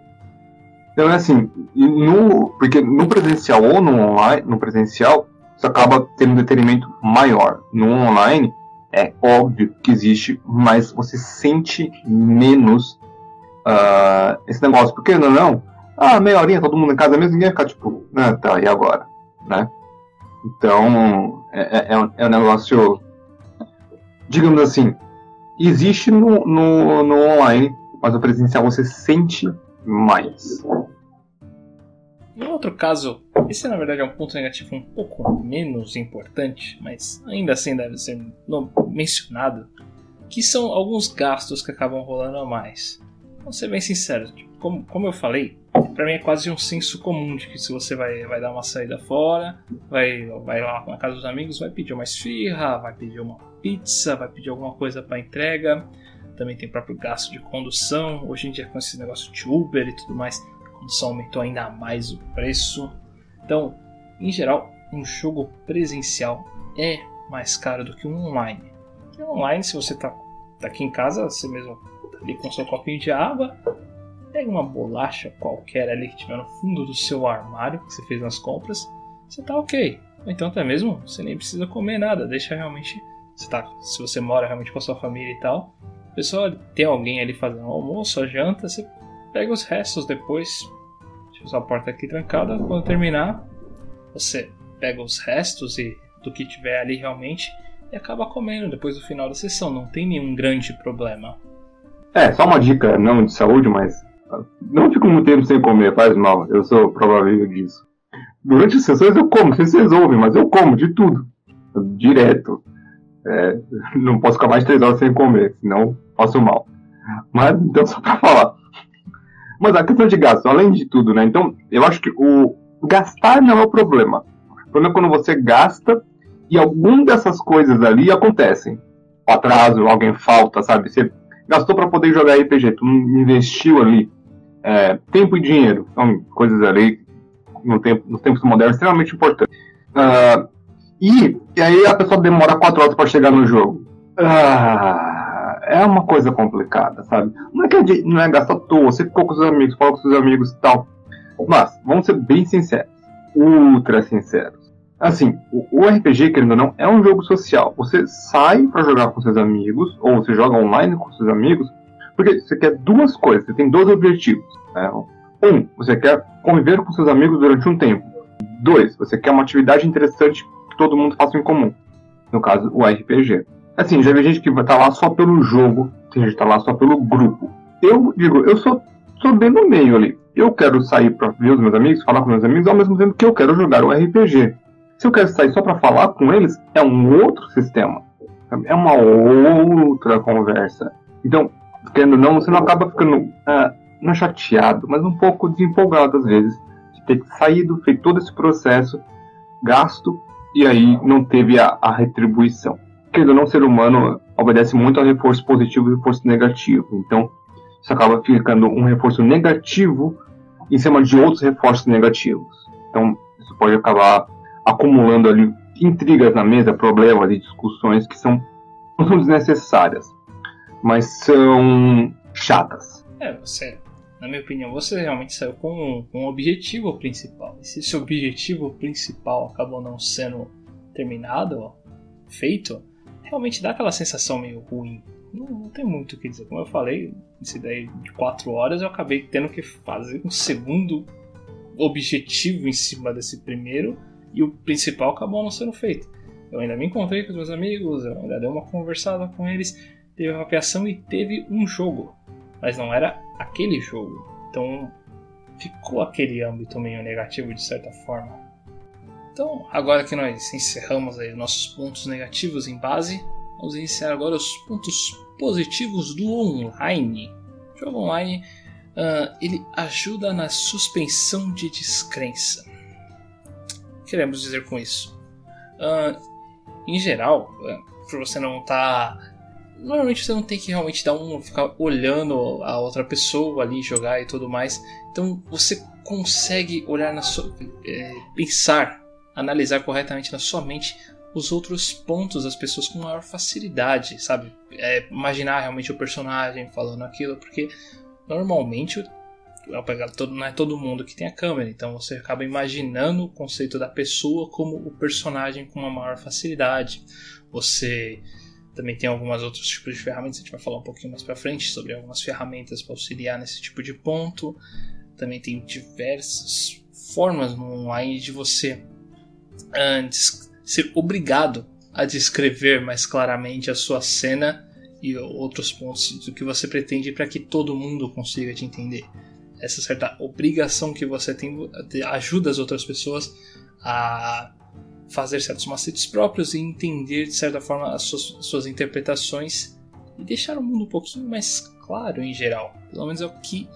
Então é assim, no, porque no presencial ou no online, no presencial, você acaba tendo um detenimento maior. No online, é óbvio que existe, mas você sente menos uh, esse negócio. Porque não, não, ah, meia horinha, todo mundo em casa mesmo, ninguém vai ficar tipo, ah, tá, e agora? Né? Então, é, é, é, um, é um negócio, digamos assim, existe no, no, no online, mas no presencial você sente mais. Em outro caso, esse na verdade é um ponto negativo um pouco menos importante, mas ainda assim deve ser mencionado, que são alguns gastos que acabam rolando a mais. Vamos ser bem sinceros, tipo, como, como eu falei, para mim é quase um senso comum de que se você vai, vai dar uma saída fora, vai, vai lá na casa dos amigos, vai pedir uma esfirra, vai pedir uma pizza, vai pedir alguma coisa para entrega. Também tem o próprio gasto de condução. Hoje em dia com esse negócio de Uber e tudo mais, a condução aumentou ainda mais o preço. Então, em geral, um jogo presencial é mais caro do que um online. E online, se você está tá aqui em casa, você mesmo tá ali com seu copinho de água, Pega uma bolacha qualquer ali que tiver no fundo do seu armário que você fez nas compras, você tá ok. Ou então até mesmo você nem precisa comer nada, deixa realmente. Você tá, se você mora realmente com a sua família e tal, pessoa tem alguém ali fazendo almoço, a janta, você pega os restos depois, deixa sua porta aqui trancada, quando terminar, você pega os restos e do que tiver ali realmente e acaba comendo depois do final da sessão, não tem nenhum grande problema. É, só uma dica, não de saúde, mas não fico muito tempo sem comer, faz mal. Eu sou provável disso. Durante as sessões eu como, se vocês ouvem, mas eu como de tudo. Direto. É, não posso ficar mais três horas sem comer, senão faço mal. Mas, então, só pra falar. Mas a questão de gasto, além de tudo, né? Então, eu acho que o gastar não é o problema. O problema é quando você gasta e algum dessas coisas ali acontecem. O atraso, alguém falta, sabe? Você gastou para poder jogar RPG, tu investiu ali é, tempo e dinheiro são coisas ali no tempo, nos tempos modernos extremamente importantes. Uh, e, e, aí a pessoa demora quatro horas para chegar no jogo. Uh, é uma coisa complicada, sabe? Não é, que é, não é gastar à toa, você ficou com seus amigos, fala com seus amigos e tal. Mas, vamos ser bem sinceros, ultra sinceros. assim, o, o RPG, querendo ou não, é um jogo social. Você sai para jogar com seus amigos, ou você joga online com seus amigos, porque você quer duas coisas, você tem dois objetivos. Né? Um, você quer conviver com seus amigos durante um tempo. Dois, você quer uma atividade interessante que todo mundo faça em comum. No caso, o RPG. Assim, já vi gente que tá lá só pelo jogo, tem gente que tá lá só pelo grupo. Eu digo, eu sou, sou bem no meio ali. Eu quero sair para ver os meus amigos, falar com meus amigos, ao mesmo tempo que eu quero jogar o RPG. Se eu quero sair só para falar com eles, é um outro sistema. É uma outra conversa. Então, querendo ou não, você não acaba ficando uh, não chateado, mas um pouco desempolgado às vezes, de ter saído, feito todo esse processo, gasto, e aí não teve a, a retribuição. Querendo ou não, o ser humano obedece muito ao reforço positivo e reforço negativo. Então, isso acaba ficando um reforço negativo em cima de outros reforços negativos. Então, isso pode acabar acumulando ali intrigas na mesa, problemas e discussões que são não são desnecessárias, mas são chatas. É, você, na minha opinião, você realmente saiu com, com um objetivo principal. E se esse objetivo principal acabou não sendo terminado, feito, realmente dá aquela sensação meio ruim. Não, não tem muito o que dizer. Como eu falei, esse daí de quatro horas eu acabei tendo que fazer um segundo objetivo em cima desse primeiro e o principal acabou não sendo feito. Eu ainda me encontrei com os meus amigos, eu ainda dei uma conversada com eles, teve uma aviação e teve um jogo, mas não era aquele jogo. Então ficou aquele âmbito meio negativo de certa forma. Então, agora que nós encerramos aí nossos pontos negativos em base, vamos iniciar agora os pontos positivos do online. O jogo online uh, ele ajuda na suspensão de descrença queremos dizer com isso? Uh, em geral, uh, você não estar. Tá... Normalmente você não tem que realmente dar um. ficar olhando a outra pessoa ali, jogar e tudo mais. Então você consegue olhar na sua. É, pensar, analisar corretamente na sua mente os outros pontos das pessoas com maior facilidade, sabe? É, imaginar realmente o personagem falando aquilo, porque normalmente não é todo mundo que tem a câmera, então você acaba imaginando o conceito da pessoa como o personagem com uma maior facilidade. Você também tem algumas outros tipos de ferramentas, a gente vai falar um pouquinho mais para frente sobre algumas ferramentas para auxiliar nesse tipo de ponto. Também tem diversas formas no online de você ser obrigado a descrever mais claramente a sua cena e outros pontos do que você pretende para que todo mundo consiga te entender essa certa obrigação que você tem ajuda as outras pessoas a fazer certos macetes próprios e entender de certa forma as suas, as suas interpretações e deixar o mundo um pouquinho mais claro em geral. Pelo menos é o que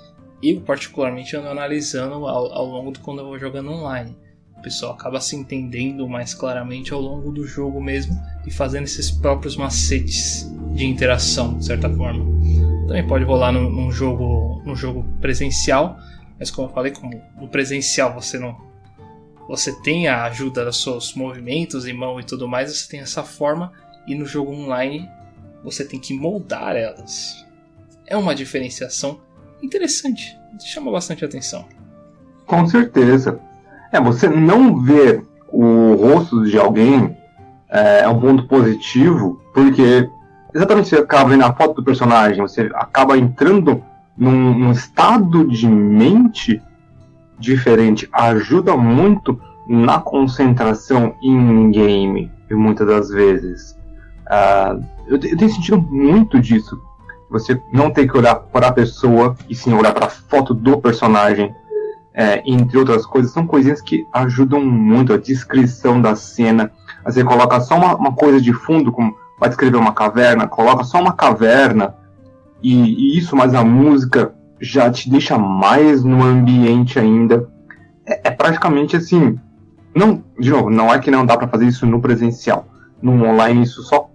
eu particularmente ando analisando ao, ao longo do quando eu vou jogando online. Pessoal acaba se entendendo mais claramente ao longo do jogo mesmo e fazendo esses próprios macetes de interação, de certa forma. Também pode rolar num, jogo, num jogo presencial, mas como eu falei, como no presencial você não você tem a ajuda dos seus movimentos e mão e tudo mais, você tem essa forma e no jogo online você tem que moldar elas. É uma diferenciação interessante, chama bastante atenção. Com certeza. É, você não ver o rosto de alguém é, é um ponto positivo, porque exatamente você acaba vendo a foto do personagem, você acaba entrando num, num estado de mente diferente, ajuda muito na concentração em game, muitas das vezes. Uh, eu, eu, tenho sentido muito disso. Você não tem que olhar para a pessoa e sim olhar para a foto do personagem, é, entre outras coisas, são coisinhas que ajudam muito a descrição da cena. Você coloca só uma, uma coisa de fundo, como vai descrever uma caverna, coloca só uma caverna e, e, isso, mas a música já te deixa mais no ambiente ainda. É, é, praticamente assim. Não, de novo, não é que não dá para fazer isso no presencial. No online isso só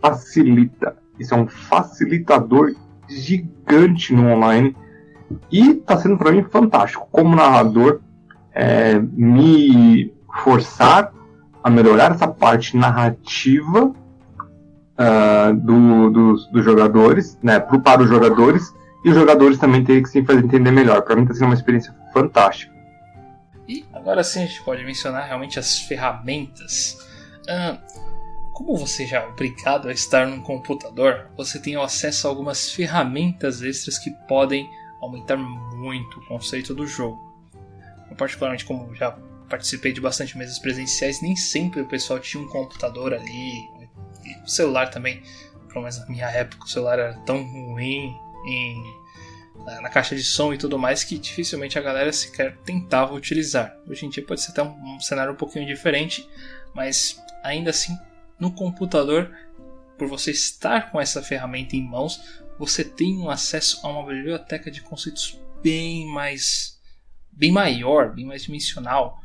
facilita. Isso é um facilitador gigante no online e tá sendo para mim fantástico. Como narrador, é, me forçar a melhorar essa parte narrativa uh, do, dos, dos, jogadores, né, pro, para os jogadores, e os jogadores também têm que se fazer entender melhor. Para mim está sendo uma experiência fantástica. E Agora sim a gente pode mencionar realmente as ferramentas. Ah, como você já é obrigado a estar num computador, você tem acesso a algumas ferramentas extras que podem aumentar muito o conceito do jogo. Eu, particularmente, como já participei de bastante mesas presenciais, nem sempre o pessoal tinha um computador ali, e o celular também, pelo menos na minha época, o celular era tão ruim em, na, caixa de som e tudo mais que dificilmente a galera sequer tentava utilizar. Hoje em dia pode ser até um, um cenário um pouquinho diferente, mas ainda assim no computador, por você estar com essa ferramenta em mãos, você tem um acesso a uma biblioteca de conceitos bem mais bem maior, bem mais dimensional.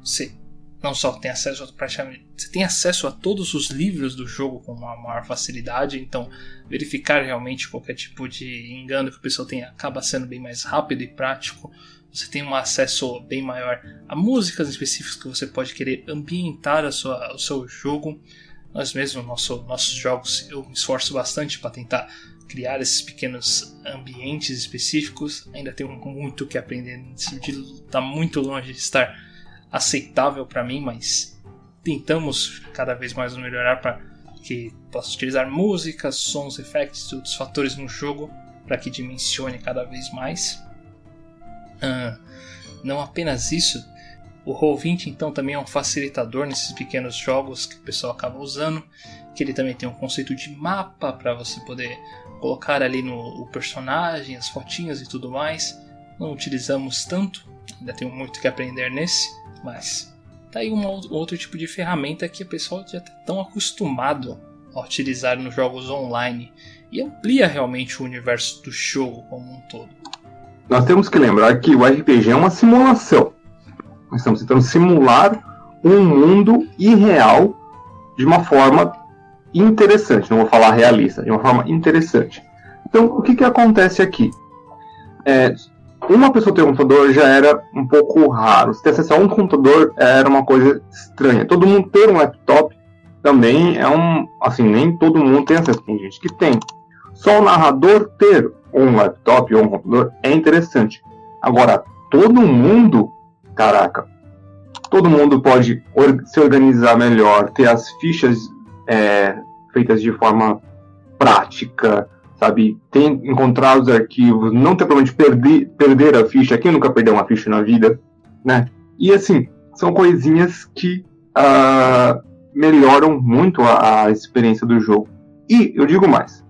Você não só tem acesso a praticamente, você tem acesso a todos os livros do jogo com uma maior facilidade, então verificar realmente qualquer tipo de engano que o pessoal tem acaba sendo bem mais rápido e prático. Você tem um acesso bem maior a músicas específicas que você pode querer ambientar a sua, o seu jogo nós mesmos, nosso, nossos jogos, eu me esforço bastante para tentar criar esses pequenos ambientes específicos. Ainda tenho muito que aprender nesse sentido, está muito longe de estar aceitável para mim, mas tentamos cada vez mais melhorar para que possa utilizar músicas, sons, efeitos outros fatores no jogo para que dimensione cada vez mais. Uh, não apenas isso, o Roll20 então também é um facilitador nesses pequenos jogos que o pessoal acaba usando, que ele também tem um conceito de mapa para você poder colocar ali no o personagem, as fotinhas e tudo mais. Não utilizamos tanto, ainda tenho muito que aprender nesse, mas tá aí um outro tipo de ferramenta que o pessoal já está tão acostumado a utilizar nos jogos online e amplia realmente o universo do jogo como um todo. Nós temos que lembrar que o RPG é uma simulação. Nós estamos tentando simular um mundo irreal de uma forma interessante. Não vou falar realista, de uma forma interessante. Então, o que, que acontece aqui? É, uma pessoa ter um computador já era um pouco raro. Se ter acesso a um computador era uma coisa estranha. Todo mundo ter um laptop também é um. Assim, nem todo mundo tem acesso. Tem gente que tem. Só o narrador ter um laptop ou um computador é interessante. Agora, todo mundo caraca, todo mundo pode se organizar melhor, ter as fichas é, feitas de forma prática, sabe? Tem, encontrar os arquivos, não ter problema de perder, perder a ficha. Quem nunca perdeu uma ficha na vida, né? E assim, são coisinhas que uh, melhoram muito a, a experiência do jogo. E eu digo mais,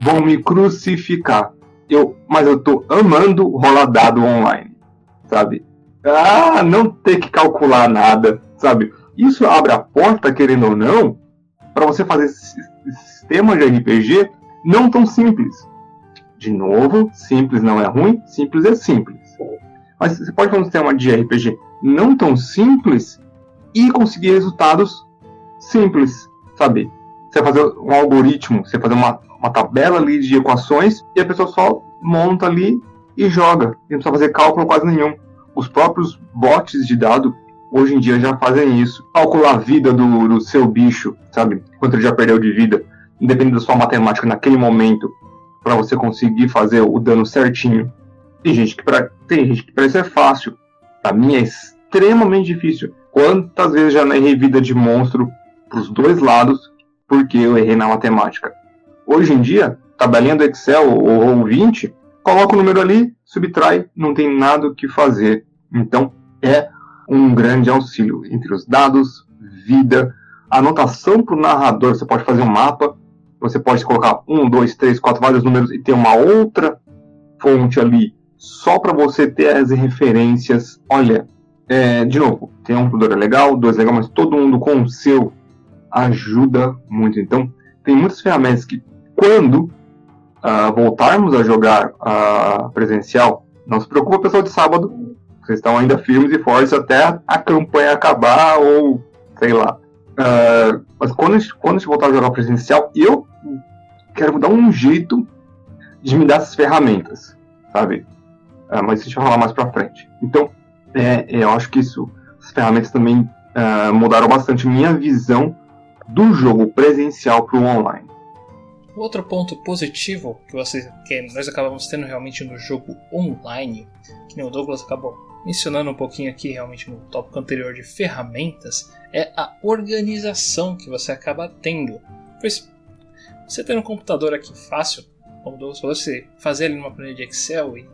vão me crucificar. Eu, mas eu tô amando rolar dado online, sabe? ah, não ter que calcular nada, sabe? Isso abre a porta, querendo ou não, para você fazer sistemas de RPG não tão simples. De novo, simples não é ruim, simples é simples. Mas você pode fazer um sistema de RPG não tão simples e conseguir resultados simples, sabe? Você fazer um algoritmo, você fazer uma, uma tabela ali de equações e a pessoa só monta ali e joga. E não precisa fazer cálculo quase nenhum. Os próprios bots de dado hoje em dia já fazem isso. Calcular a vida do, do seu bicho, sabe? Quanto ele já perdeu de vida, independente da sua matemática naquele momento, para você conseguir fazer o dano certinho. Tem gente que para tem gente que para isso é fácil. Para mim é extremamente difícil. Quantas vezes já errei vida de monstro pros dois lados porque eu errei na matemática. Hoje em dia, tabelinha do Excel ou Roll20, coloca o número ali, subtrai, não tem nada o que fazer. Então, é um grande auxílio entre os dados, vida, anotação para o narrador. Você pode fazer um mapa, você pode colocar um, dois, três, quatro, vários números e ter uma outra fonte ali só para você ter as referências. Olha, é, de novo, tem um computador legal, dois legal, mas todo mundo com o seu ajuda muito. Então, tem muitas ferramentas que, quando uh, voltarmos a jogar uh, presencial, não se preocupa, pessoal de sábado. Vocês estão ainda firmes e fortes até a campanha acabar ou sei lá. Uh, mas quando a, gente, quando a gente voltar a jogar presencial, eu quero dar um jeito de me dar essas ferramentas, sabe? Uh, mas gente vai falar mais pra frente. Então, é, eu acho que isso, as ferramentas também uh, mudaram bastante minha visão do jogo presencial para o online. Outro ponto positivo que, que nós acabamos tendo realmente no jogo online, que o Douglas acabou mencionando um pouquinho aqui realmente no tópico anterior de ferramentas, é a organização que você acaba tendo. Pois você ter um computador aqui fácil, como o Douglas falou, você fazer ali numa planilha de Excel e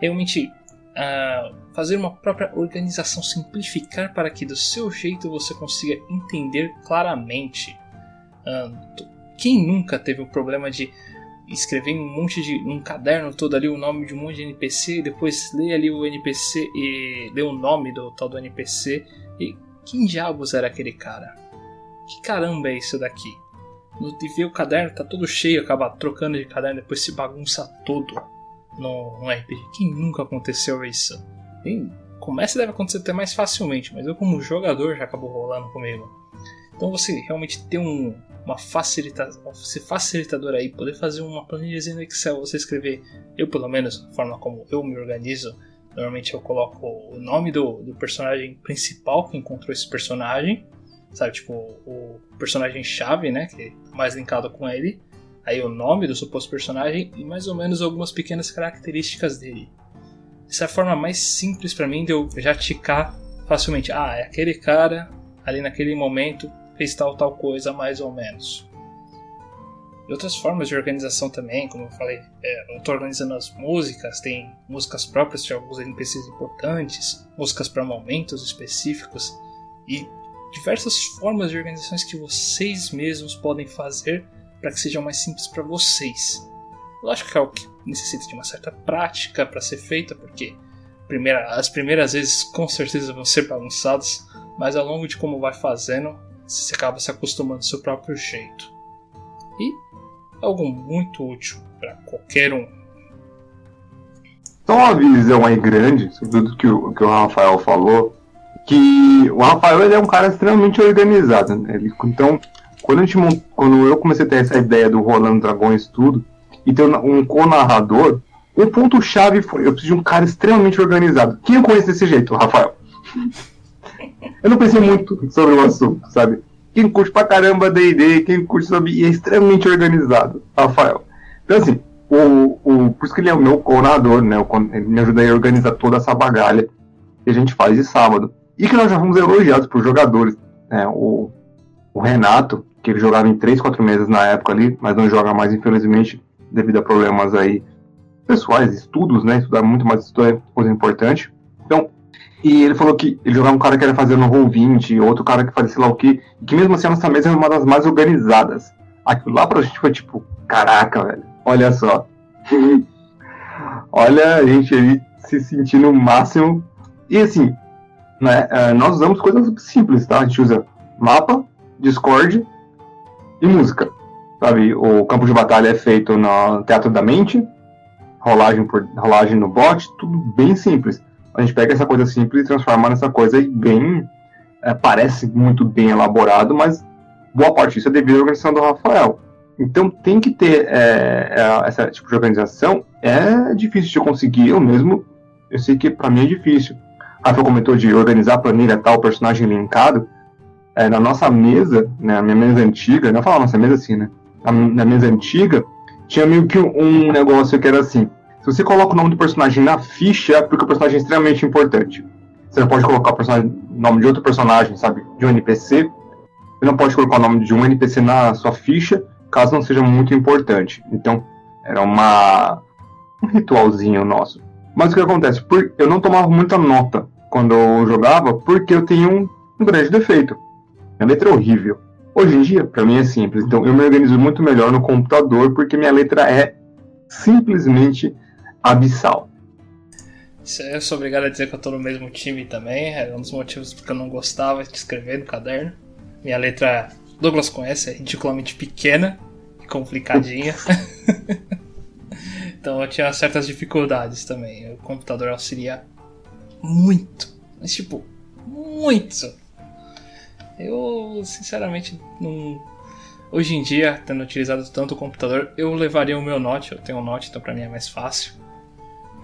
realmente uh, fazer uma própria organização, simplificar para que do seu jeito você consiga entender claramente. Uh, quem nunca teve o problema de escrever um monte de um caderno todo ali o nome de um monte de NPC, depois ler ali o NPC e ler o nome do tal do NPC e quem diabos era aquele cara? Que caramba é isso daqui? De ver o caderno tá todo cheio, acaba trocando de caderno, depois se bagunça todo no, no RPG. Quem nunca aconteceu isso? Bem, começa deve acontecer até mais facilmente, mas eu como jogador já acabou rolando comigo. Então você realmente ter um, uma facilitador, ser facilitador aí, poder fazer uma planilha no Excel, você escrever, eu pelo menos, a forma como eu me organizo, normalmente eu coloco o nome do, do personagem principal que encontrou esse personagem, sabe, tipo o personagem chave, né, que é mais linkado com ele, aí o nome do suposto personagem e mais ou menos algumas pequenas características dele. Essa é a forma mais simples para mim de eu já ticar facilmente. Ah, é aquele cara ali naquele momento fez tal tal coisa mais ou menos. E outras formas de organização também, como eu falei, é, eu estou organizando as músicas, tem músicas próprias de alguns NPCs importantes, músicas para momentos específicos e diversas formas de organizações que vocês mesmos podem fazer para que sejam mais simples para vocês. Lógico que é algo que necessita de uma certa prática para ser feita, porque primeira, as primeiras vezes com certeza vão ser bagunçadas, mas ao longo de como vai fazendo, você acaba se acostumando ao seu próprio jeito. E algo muito útil para qualquer um. Só uma visão aí grande sobre tudo que o, que o Rafael falou, que o Rafael é um cara extremamente organizado. Né? Ele, então, quando, a gente, quando eu comecei a ter essa ideia do Rolando Dragões tudo, e ter um co-narrador, o ponto-chave foi, eu preciso de um cara extremamente organizado. Quem eu conheço desse jeito, Rafael? Eu não pensei muito sobre o assunto, sabe? Quem curte pra caramba D&D, quem curte sobre... E é extremamente organizado, Rafael. Então, assim, o, o, por isso que ele é o meu coordenador, né? Ele me ajuda a organizar toda essa bagalha que a gente faz de sábado. E que nós já fomos elogiados por jogadores. Né? O, o Renato, que ele jogava em 3, 4 meses na época ali, mas não joga mais, infelizmente, devido a problemas aí pessoais, estudos, né? Estudar muito mais isso é coisa importante. Então, e ele falou que ele jogava um cara que era fazendo Roll20, outro cara que fazia sei lá o que, e que mesmo assim a nossa mesa era uma das mais organizadas. Aquilo lá pra gente foi tipo, caraca, velho, olha só. olha a gente ali se sentindo o máximo. E assim, né, é, nós usamos coisas simples, tá? A gente usa mapa, Discord e música. Sabe, o campo de batalha é feito no Teatro da Mente, rolagem, por, rolagem no bot, tudo bem simples a gente pega essa coisa simples e transforma nessa coisa bem. É, parece muito bem elaborado, mas boa parte disso é devido à organização do Rafael. Então tem que ter é, é, essa tipo de organização. É difícil de conseguir, eu mesmo, eu sei que para mim é difícil. A Rafael comentou de organizar a planilha tal, personagem linkado. É, na nossa mesa, né, na minha mesa antiga, não falar nossa mesa assim, né? Na, na mesa antiga, tinha meio que um negócio que era assim: se você coloca o nome do personagem na ficha, é porque o personagem é extremamente importante. Você não pode colocar o nome de outro personagem, sabe? De um NPC. Você não pode colocar o nome de um NPC na sua ficha, caso não seja muito importante. Então, era uma um ritualzinho nosso. Mas o que acontece? Por, eu não tomava muita nota quando eu jogava, porque eu tenho um, um grande defeito. Minha letra é horrível. Hoje em dia, para mim é simples. Então, eu me organizo muito melhor no computador, porque minha letra é simplesmente abissal. Eu sou obrigado a dizer que eu tô no mesmo time também. É um dos motivos porque eu não gostava de escrever no caderno. Minha letra, Douglas conhece, é ridiculamente pequena e complicadinha. então eu tinha certas dificuldades também. O computador auxilia muito. Mas tipo, muito. Eu sinceramente não. Hoje em dia, tendo utilizado tanto o computador, eu levaria o meu Note. Eu tenho um Note, então pra mim é mais fácil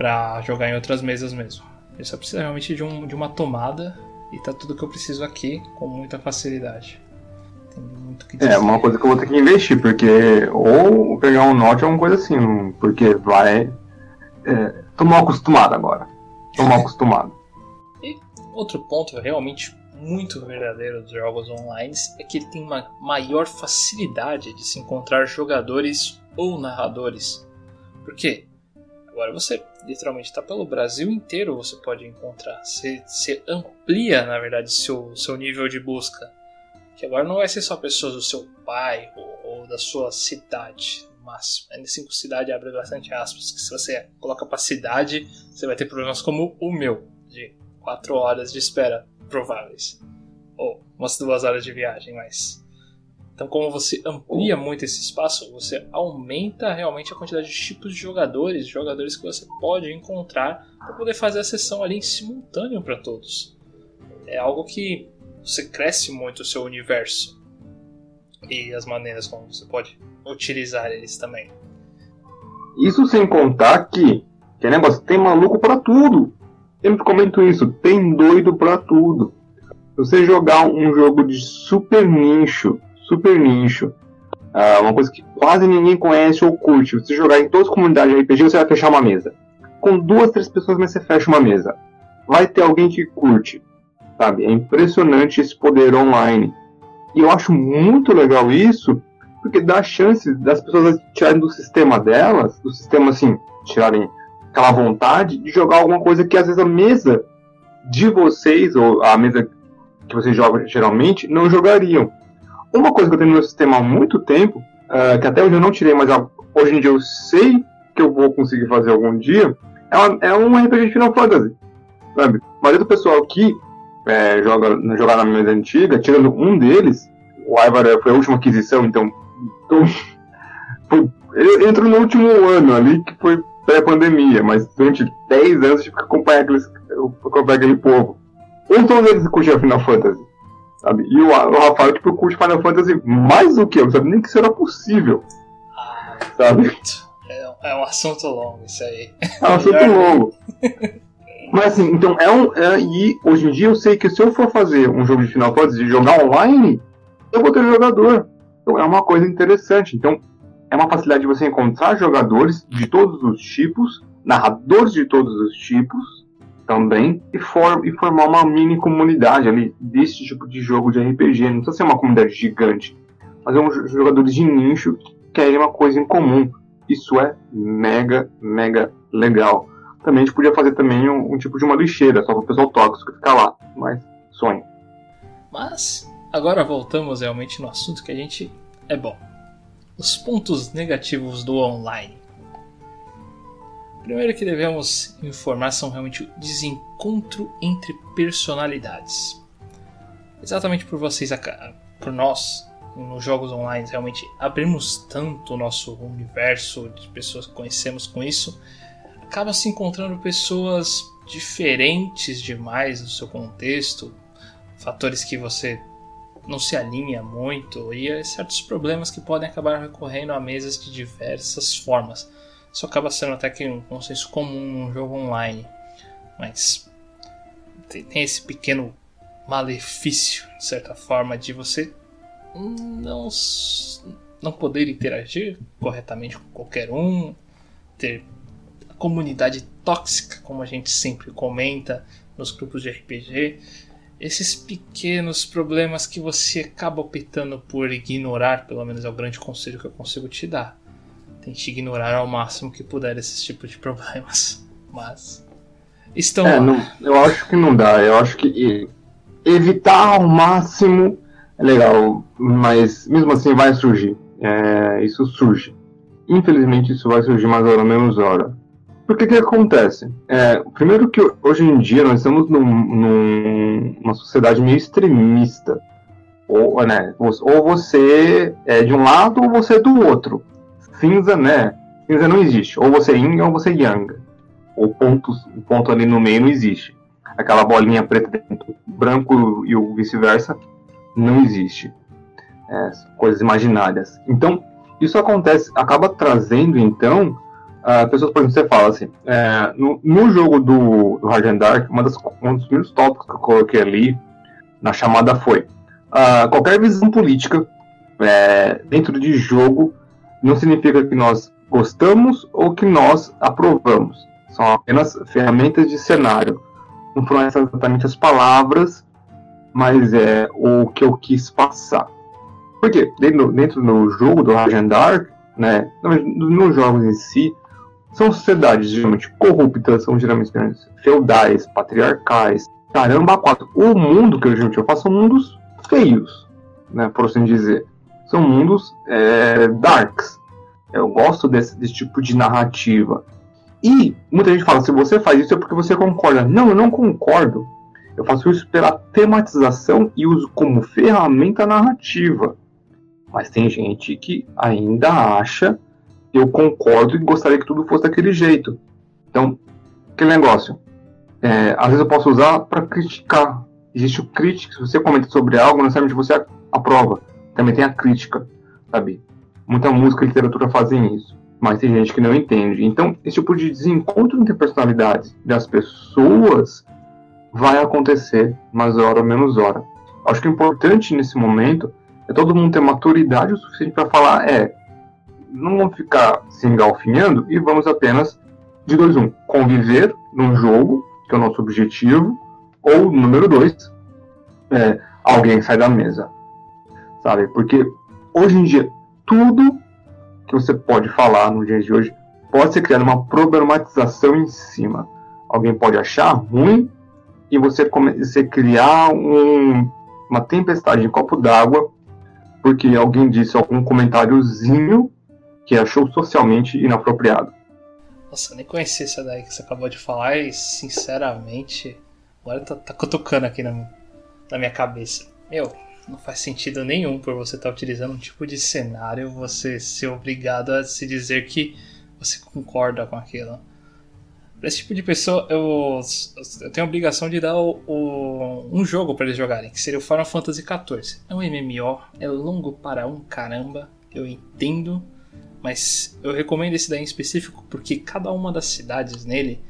para jogar em outras mesas mesmo. Eu só preciso realmente de, um, de uma tomada e tá tudo que eu preciso aqui com muita facilidade. Tem muito que dizer. É, uma coisa que eu vou ter que investir, porque ou pegar um Note ou uma coisa assim, porque vai. É, tô mal acostumado agora. Tô mal acostumado. E outro ponto realmente muito verdadeiro dos jogos online é que ele tem uma maior facilidade de se encontrar jogadores ou narradores. Por quê? Agora você literalmente está pelo Brasil inteiro, você pode encontrar. Você, você amplia, na verdade, seu, seu nível de busca. Que agora não vai ser só pessoas do seu bairro ou da sua cidade, no máximo. Ainda assim, cidade abre bastante aspas, que se você coloca para cidade, você vai ter problemas como o meu, de 4 horas de espera prováveis. Ou umas duas horas de viagem, mas então, como você amplia muito esse espaço, você aumenta realmente a quantidade de tipos de jogadores, jogadores que você pode encontrar para poder fazer a sessão ali em simultâneo para todos. É algo que você cresce muito o seu universo e as maneiras como você pode utilizar eles também. Isso sem contar que, que negócio, tem maluco para tudo. Sempre comento isso, tem doido para tudo. Se você jogar um jogo de super nicho super nicho, uh, uma coisa que quase ninguém conhece ou curte. Você jogar em todas as comunidades de RPG, você vai fechar uma mesa. Com duas, três pessoas, mas você fecha uma mesa. Vai ter alguém que curte, sabe? É impressionante esse poder online. E eu acho muito legal isso, porque dá chance das pessoas tirarem do sistema delas, do sistema assim, tirarem aquela vontade de jogar alguma coisa que às vezes a mesa de vocês, ou a mesa que vocês jogam geralmente, não jogariam. Uma coisa que eu tenho no meu sistema há muito tempo, uh, que até hoje eu não tirei, mas hoje em dia eu sei que eu vou conseguir fazer algum dia, é, uma, é um RPG de Final Fantasy. Sabe? A maioria do pessoal aqui é, joga, joga na mesa antiga, tirando um deles, o Ivar foi a última aquisição, então. então foi, ele entrou no último ano ali, que foi pré-pandemia, mas durante 10 anos eu tive que acompanhar, aqueles, acompanhar aquele povo. Um todos eles curtiam Final Fantasy. Sabe? E o, o Rafael, tipo, curte Final Fantasy mais do que eu, não sabe nem que era possível. Ah, sabe? É, é um assunto longo isso aí. É um assunto longo. Mas assim, então é um. É, e hoje em dia eu sei que se eu for fazer um jogo de Final Fantasy e jogar online, eu vou ter jogador. Então é uma coisa interessante. Então é uma facilidade de você encontrar jogadores de todos os tipos, narradores de todos os tipos, também e, for, e formar uma mini comunidade ali desse tipo de jogo de RPG. Não precisa ser uma comunidade gigante, mas é um jogadores de nicho que querem uma coisa em comum. Isso é mega, mega legal. Também a gente podia fazer também um, um tipo de uma lixeira, só para o pessoal tóxico ficar lá, mas sonho. Mas agora voltamos realmente no assunto que a gente é bom. Os pontos negativos do online. Primeiro que devemos informar são realmente o desencontro entre personalidades. Exatamente por vocês, por nós, nos jogos online, realmente abrimos tanto o nosso universo de pessoas que conhecemos com isso, acaba se encontrando pessoas diferentes demais no seu contexto, fatores que você não se alinha muito e certos problemas que podem acabar recorrendo a mesas de diversas formas isso acaba sendo até que um consenso comum num jogo online. Mas tem, tem esse pequeno malefício, de certa forma, de você não, não poder interagir corretamente com qualquer um, ter a comunidade tóxica, como a gente sempre comenta nos grupos de RPG, esses pequenos problemas que você acaba optando por ignorar, pelo menos é o grande conselho que eu consigo te dar. Tente ignorar ao máximo que puder esses tipos de problemas. Mas. Estão é, não, eu acho que não dá. Eu acho que evitar ao máximo é legal, mas mesmo assim vai surgir. É, isso surge. Infelizmente isso vai surgir mais hora menos hora. Porque que acontece? É, primeiro que hoje em dia nós estamos num, num, numa sociedade meio extremista. Ou, né, ou você é de um lado ou você é do outro cinza, né? Cinza não existe. Ou você é yin ou você é yang. O ponto, o ponto ali no meio não existe. Aquela bolinha preta dentro, branco e o vice-versa, não existe. É, coisas imaginárias. Então, isso acontece, acaba trazendo, então, uh, pessoas, por exemplo, você fala assim, é, no, no, jogo do, do Hard and Dark, uma das, um dos primeiros tópicos que eu coloquei ali na chamada foi uh, qualquer visão política é, dentro de jogo não significa que nós gostamos ou que nós aprovamos. São apenas ferramentas de cenário. Não foram exatamente as palavras, mas é o que eu quis passar. Porque dentro, dentro do jogo do Rage Dark, né, nos jogos em si, são sociedades geralmente corruptas, são geralmente feudais, patriarcais. Caramba, quatro. O mundo que eu geralmente eu faço são mundos feios, né, por assim dizer. São mundos é, darks. Eu gosto desse, desse tipo de narrativa. E muita gente fala, se você faz isso é porque você concorda. Não, eu não concordo. Eu faço isso pela tematização e uso como ferramenta narrativa. Mas tem gente que ainda acha eu concordo e gostaria que tudo fosse daquele jeito. Então, aquele negócio. É, às vezes eu posso usar para criticar. Existe o crítico. Se você comenta sobre algo, não necessariamente você aprova. Também tem a crítica, sabe? Muita música e literatura fazem isso. Mas tem gente que não entende. Então, esse tipo de desencontro entre personalidades das pessoas vai acontecer, mais hora ou menos hora. Acho que o importante nesse momento é todo mundo ter maturidade o suficiente para falar, é, não vamos ficar se engalfinhando e vamos apenas, de dois um, conviver num jogo, que é o nosso objetivo, ou, número dois, é, alguém sai da mesa. Sabe? Porque hoje em dia, tudo que você pode falar no dia de hoje pode ser criado uma problematização em cima. Alguém pode achar ruim e você, você criar um, uma tempestade de copo d'água porque alguém disse algum comentáriozinho que achou socialmente inapropriado. Nossa, nem conhecia essa daí que você acabou de falar e, sinceramente, agora tá, tá cutucando aqui na, na minha cabeça. Meu, não faz sentido nenhum por você estar tá utilizando um tipo de cenário você ser obrigado a se dizer que você concorda com aquilo. Pra esse tipo de pessoa, eu, eu tenho a obrigação de dar o, o, um jogo para eles jogarem, que seria o Final Fantasy XIV. É um MMO, é longo para um caramba, eu entendo, mas eu recomendo esse daí em específico porque cada uma das cidades nele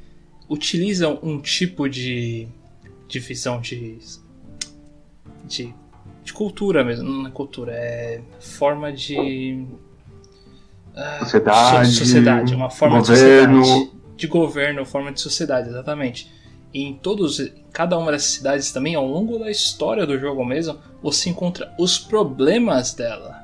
utilizam um tipo de divisão de, de, de cultura mesmo, não é cultura, é forma de ah, sociedade, sociedade uma forma governo. de sociedade de governo, forma de sociedade, exatamente. E em todos, cada uma dessas cidades também, ao longo da história do jogo mesmo, você encontra os problemas dela.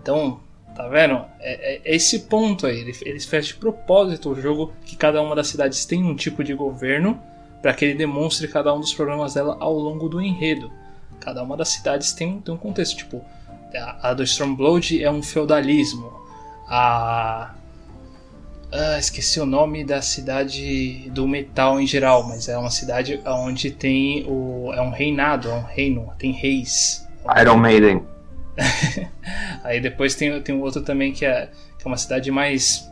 Então, tá vendo? É, é, é esse ponto aí. Ele, ele fez de propósito o jogo que cada uma das cidades tem um tipo de governo para que ele demonstre cada um dos problemas dela ao longo do enredo. Cada uma das cidades tem, tem um contexto. Tipo, a, a do Stormblood é um feudalismo. A ah, esqueci o nome da cidade do metal em geral, mas é uma cidade onde tem o. É um reinado, é um reino, tem reis. Iron Maiden. Aí depois tem, tem um outro também que é, que é uma cidade mais.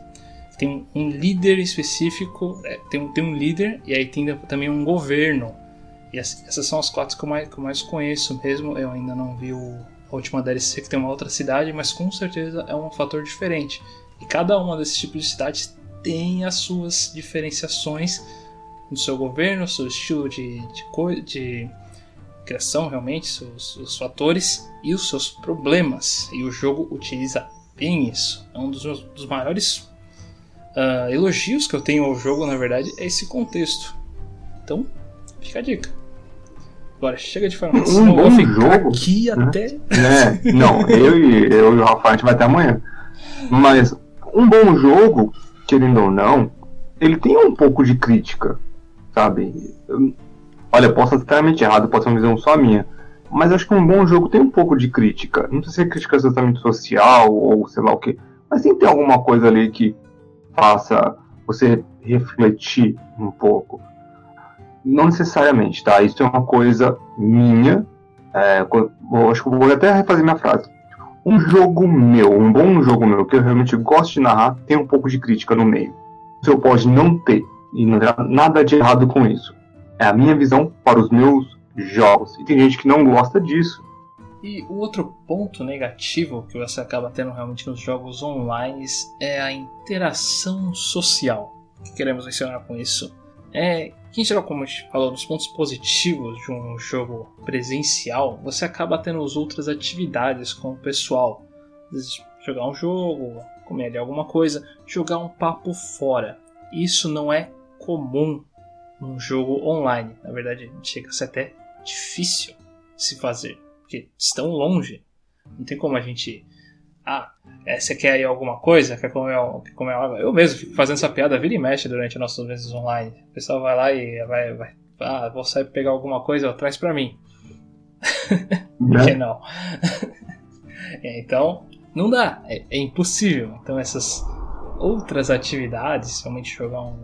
Tem um líder específico, é, tem, tem um líder e aí tem também um governo. E essas são as quatro que eu mais, que eu mais conheço mesmo. Eu ainda não vi o, a última DLC que tem uma outra cidade, mas com certeza é um fator diferente. E cada uma desses tipos de cidades tem as suas diferenciações no seu governo, seu estilo de, de, de criação, realmente, seus, seus fatores e os seus problemas. E o jogo utiliza bem isso. É um dos, dos maiores uh, elogios que eu tenho ao jogo, na verdade, é esse contexto. Então, fica a dica. Agora, chega de falar, um bom jogo aqui né? até. É, não, eu e, eu e o Rafael a gente vai até amanhã. Mas um bom jogo, querendo ou não, ele tem um pouco de crítica, sabe? Olha, posso estar extremamente errado, pode ser uma visão só minha. Mas acho que um bom jogo tem um pouco de crítica. Não sei se é crítica exatamente social ou sei lá o que. Mas tem tem alguma coisa ali que faça você refletir um pouco. Não necessariamente, tá? Isso é uma coisa minha. É, acho que vou até refazer minha frase um jogo meu, um bom jogo meu, que eu realmente gosto de narrar, tem um pouco de crítica no meio. O seu pode não ter, e não terá nada de errado com isso. É a minha visão para os meus jogos. E tem gente que não gosta disso. E o outro ponto negativo que você acaba tendo realmente nos jogos online é a interação social. O que queremos mencionar com isso? É que em geral, como a gente falou, dos pontos positivos de um jogo presencial, você acaba tendo as outras atividades com o pessoal. Jogar um jogo, comer ali alguma coisa, jogar um papo fora. Isso não é comum num jogo online. Na verdade, chega a ser até difícil se fazer, porque estão longe. Não tem como a gente ah, é, você quer aí alguma coisa? Quer comer, quer comer algo? Eu mesmo fico fazendo essa piada vira e mexe durante nossas vezes online. O pessoal vai lá e vai, vai ah, vou sair pegar alguma coisa, ó, traz pra mim. Por que não? é, então, não dá, é, é impossível. Então essas outras atividades, realmente jogar um,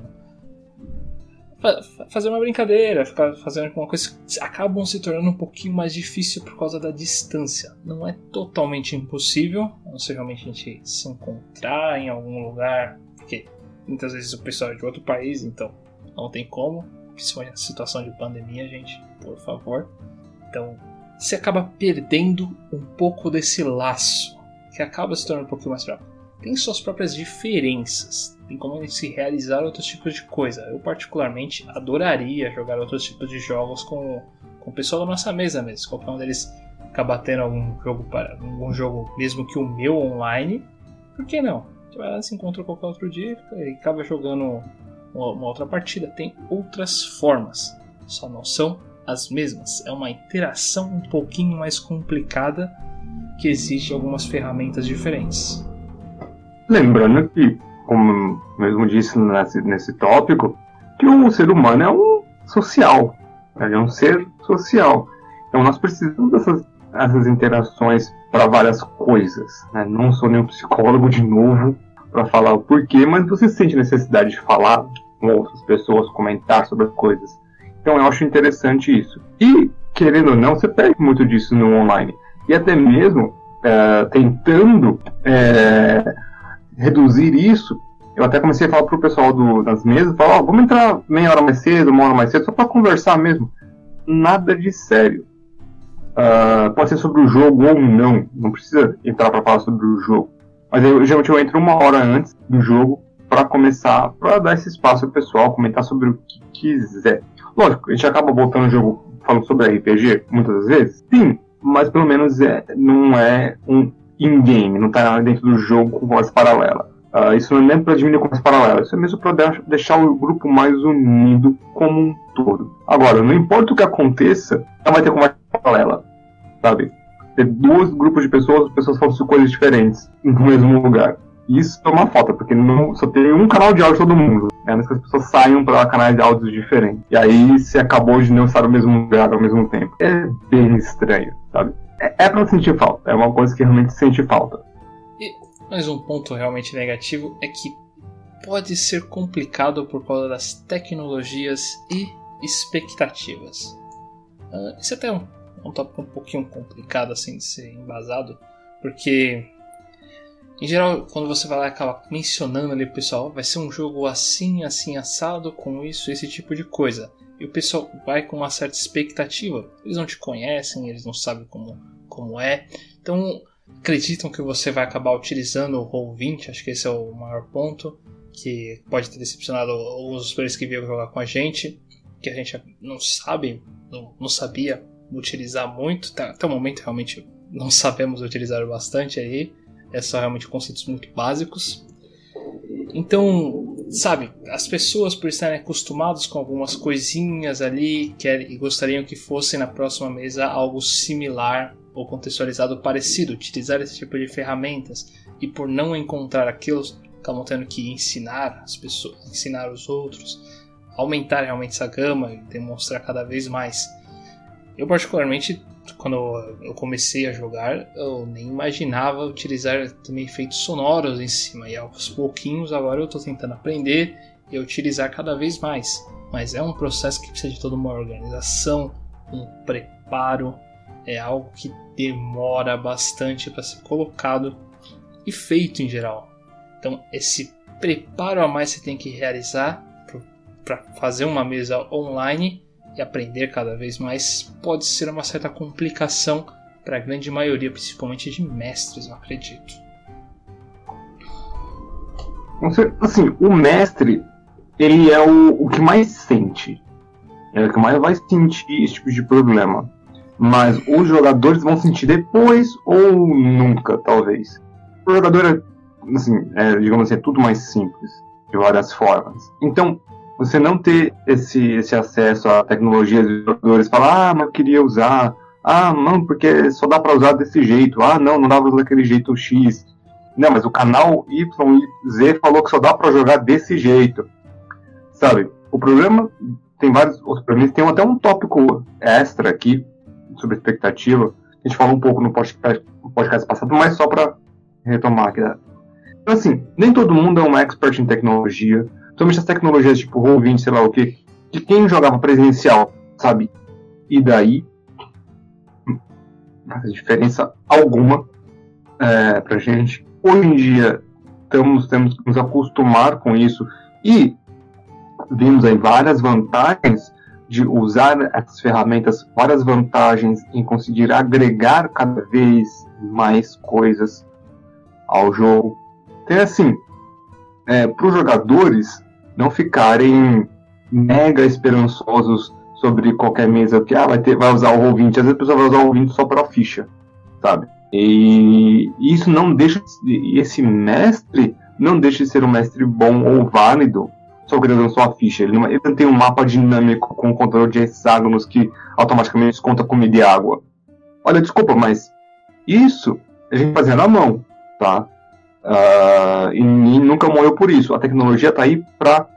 fazer uma brincadeira, ficar fazendo alguma coisa, acabam se tornando um pouquinho mais difícil por causa da distância. Não é totalmente impossível, a não ser realmente a gente se encontrar em algum lugar, porque muitas vezes o pessoal é de outro país, então não tem como, principalmente na situação de pandemia, gente, por favor. Então, você acaba perdendo um pouco desse laço, que acaba se tornando um pouquinho mais fraco. Tem suas próprias diferenças, tem como se realizar outros tipos de coisa. Eu, particularmente, adoraria jogar outros tipos de jogos com, com o pessoal da nossa mesa mesmo. Qualquer um deles acabar tendo algum jogo, para, algum jogo mesmo que o meu online, por que não? Você vai lá, se encontra qualquer outro dia e acaba jogando uma, uma outra partida. Tem outras formas, só não são as mesmas. É uma interação um pouquinho mais complicada que exige algumas ferramentas diferentes. Lembrando que como mesmo disse nesse, nesse tópico, que o ser humano é um social, ele é um ser social. Então nós precisamos dessas, dessas interações para várias coisas. Né? Não sou nenhum psicólogo de novo para falar o porquê, mas você sente necessidade de falar com outras pessoas, comentar sobre as coisas. Então eu acho interessante isso. E, querendo ou não, você perde muito disso no online. E até mesmo é, tentando é, reduzir isso, eu até comecei a falar pro pessoal do, das mesas, falar, oh, vamos entrar meia hora mais cedo, uma hora mais cedo, só para conversar mesmo. Nada de sério. Uh, pode ser sobre o jogo ou não, não precisa entrar para falar sobre o jogo. Mas eu geralmente eu entro uma hora antes do jogo para começar, para dar esse espaço pro pessoal comentar sobre o que quiser. Lógico, a gente acaba voltando o jogo falando sobre RPG muitas vezes, sim, mas pelo menos é, não é um in-game, não está dentro do jogo com voz paralela. Uh, isso não é nem para diminuir com voz paralela, isso é mesmo para deixar o grupo mais unido como um todo. Agora, não importa o que aconteça, não vai ter conversa paralela, sabe? Ter dois grupos de pessoas, as pessoas falando coisas diferentes no mesmo lugar. Isso é uma falta, porque não, só tem um canal de áudio todo mundo. É né? que as pessoas saiam para canais de áudios diferentes. E aí se acabou de não estar no mesmo lugar ao mesmo tempo. É bem estranho, sabe? É, é pra sentir falta. É uma coisa que realmente sente falta. E mais um ponto realmente negativo é que pode ser complicado por causa das tecnologias e expectativas. Uh, isso é até um, um tópico um pouquinho complicado assim de ser embasado, porque em geral, quando você vai lá acaba mencionando ali pessoal, vai ser um jogo assim, assim, assado, com isso, esse tipo de coisa. E o pessoal vai com uma certa expectativa. Eles não te conhecem, eles não sabem como, como é. Então, acreditam que você vai acabar utilizando o Roll20, acho que esse é o maior ponto, que pode ter decepcionado dos players que vieram jogar com a gente, que a gente não sabe, não, não sabia utilizar muito, tá, até o momento realmente não sabemos utilizar bastante aí, é só realmente conceitos muito básicos. Então, sabe, as pessoas por estarem acostumadas com algumas coisinhas ali querem, e gostariam que fosse na próxima mesa algo similar ou contextualizado parecido, utilizar esse tipo de ferramentas e por não encontrar aquilo, acabam tendo que ensinar as pessoas, ensinar os outros, aumentar realmente essa gama e demonstrar cada vez mais. Eu particularmente quando eu comecei a jogar, eu nem imaginava utilizar também efeitos sonoros em cima. E aos pouquinhos agora eu estou tentando aprender e utilizar cada vez mais. Mas é um processo que precisa de toda uma organização, um preparo, é algo que demora bastante para ser colocado e feito em geral. Então, esse preparo a mais você tem que realizar para fazer uma mesa online e aprender cada vez mais pode ser uma certa complicação para a grande maioria, principalmente de mestres, eu acredito. Assim, o mestre, ele é o, o que mais sente. é o que mais vai sentir esse tipo de problema. Mas os jogadores vão sentir depois ou nunca, talvez. O jogador é, assim, é, digamos assim, é tudo mais simples, de várias formas. Então, você não ter esse, esse acesso à tecnologia dos jogadores, falar, ah, mas eu queria usar, ah, não, porque só dá para usar desse jeito, ah, não, não dá pra usar daquele jeito X. Não, mas o canal Y e Z falou que só dá para jogar desse jeito. Sabe? O problema tem vários outros problemas, tem até um tópico extra aqui sobre expectativa. A gente falou um pouco no podcast, no passado, mas só para retomar aqui. Né? Então, assim, nem todo mundo é um expert em tecnologia. Somente as tecnologias tipo Roll20, sei lá o que, de quem jogava presencial, sabe? E daí, não faz diferença alguma é, pra gente. Hoje em dia, temos, temos que nos acostumar com isso e vimos aí várias vantagens de usar essas ferramentas, várias vantagens em conseguir agregar cada vez mais coisas ao jogo. Então, assim, é, para os jogadores não ficarem mega esperançosos sobre qualquer mesa que ah, vai, ter, vai usar o Roll20, às vezes a pessoa vai usar o Roll20 só para ficha, sabe? E isso não deixa, esse mestre não deixa de ser um mestre bom ou válido só criando só a ficha. Ele não, ele não tem um mapa dinâmico com um controle de hexágonos que automaticamente desconta comida e água. Olha, desculpa, mas isso a gente fazia na mão, tá? Uh, e, nunca morreu por isso. A tecnologia está aí para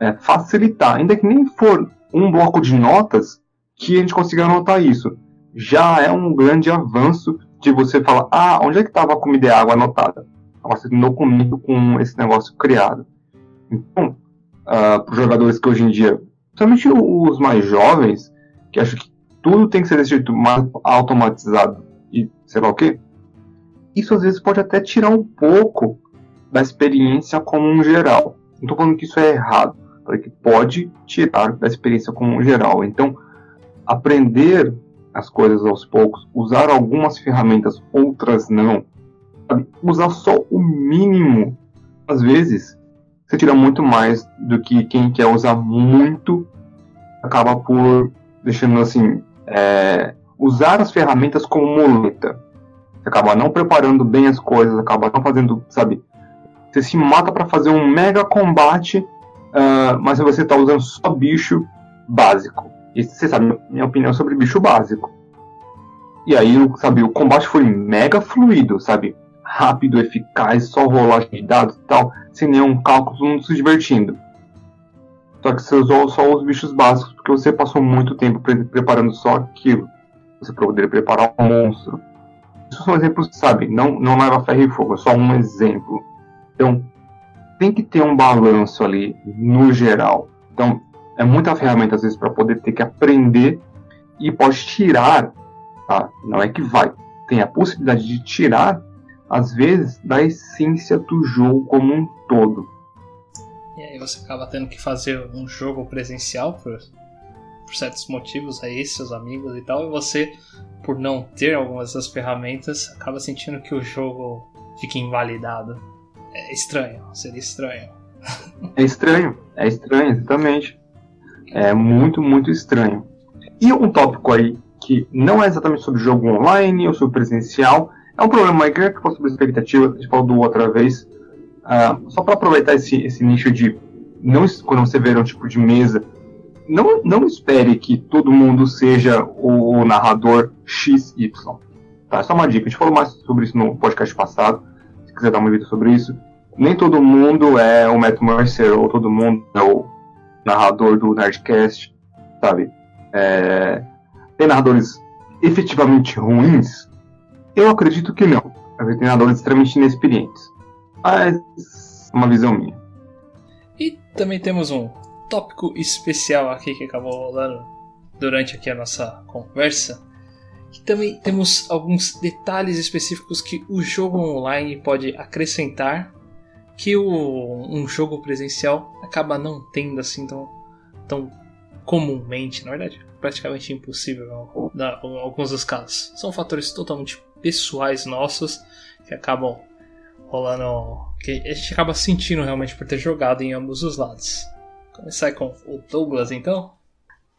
é, facilitar, ainda que nem for um bloco de notas que a gente consiga anotar isso. Já é um grande avanço de você falar, ah, onde é que estava a comida e a água anotada? Você tem documento com esse negócio criado. Então, uh, para os jogadores que hoje em dia, principalmente os mais jovens, que acham que tudo tem que ser desse jeito mais automatizado e sei lá o que, isso às vezes pode até tirar um pouco da experiência como um geral. Não estou falando que isso é errado, porque pode tirar da experiência como um geral. Então, aprender as coisas aos poucos, usar algumas ferramentas, outras não, usar só o mínimo, às vezes você tira muito mais do que quem quer usar muito acaba por deixando assim é, usar as ferramentas como muleta. Você acaba não preparando bem as coisas, acaba não fazendo, sabe? Você se mata para fazer um mega combate, uh, mas você está usando só bicho básico. E você sabe minha opinião sobre bicho básico. E aí, sabe, o combate foi mega fluido, sabe? rápido, eficaz, só rolagem de dados e tal, sem nenhum cálculo, todo mundo se divertindo. Só que você usou só os bichos básicos, porque você passou muito tempo pre preparando só aquilo. Você poderia preparar um monstro. Isso são exemplos, sabe? Não, não leva ferro e fogo, é só um exemplo. Então, tem que ter um balanço ali, no geral. Então, é muita ferramenta, às vezes, para poder ter que aprender e pode tirar, tá? Não é que vai. Tem a possibilidade de tirar às vezes, da essência do jogo como um todo. E aí você acaba tendo que fazer um jogo presencial por, por certos motivos aí, seus amigos e tal, e você, por não ter algumas das ferramentas, acaba sentindo que o jogo fica invalidado. É estranho, seria estranho. É estranho, é estranho, exatamente. É muito, muito estranho. E um tópico aí que não é exatamente sobre jogo online ou sobre presencial, é um problema aí que é sobre expectativa, a gente falou do outra vez. Uh, só para aproveitar esse, esse nicho de. Não, quando você ver um tipo de mesa, não, não espere que todo mundo seja o, narrador XY. Tá? Só uma dica. A gente falou mais sobre isso no podcast passado. Se quiser dar uma vida sobre isso. Nem todo mundo é o Matt Mercer ou todo mundo é o narrador do Nerdcast, sabe? É, tem narradores efetivamente ruins, eu acredito que não. Tem treinadores extremamente inexperientes. Mas uma visão minha. E também temos um tópico especial aqui que acabou rolando durante aqui a nossa conversa. Também temos alguns detalhes específicos que o jogo online pode acrescentar que o, um jogo presencial acaba não tendo assim tão, tão comumente, na verdade, praticamente impossível em alguns dos casos. São fatores totalmente pessoais nossos que acabam rolando. que a gente acaba sentindo realmente por ter jogado em ambos os lados. Começar com o Douglas então?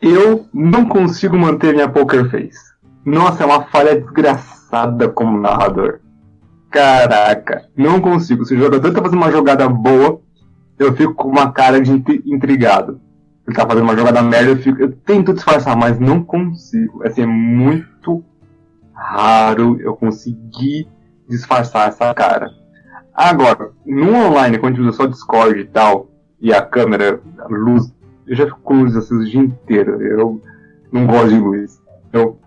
Eu não consigo manter minha poker face. Nossa, é uma falha desgraçada como narrador. Caraca, não consigo. Se o jogador tá fazendo uma jogada boa, eu fico com uma cara de intrigado. Ele tá fazendo uma jogada merda, eu, fico, eu tento disfarçar, mas não consigo. Assim, é muito raro eu conseguir disfarçar essa cara. Agora, no online, quando a gente usa só Discord e tal, e a câmera, a luz, eu já fico com luz assim o dia inteiro. Eu não gosto de luz. Eu,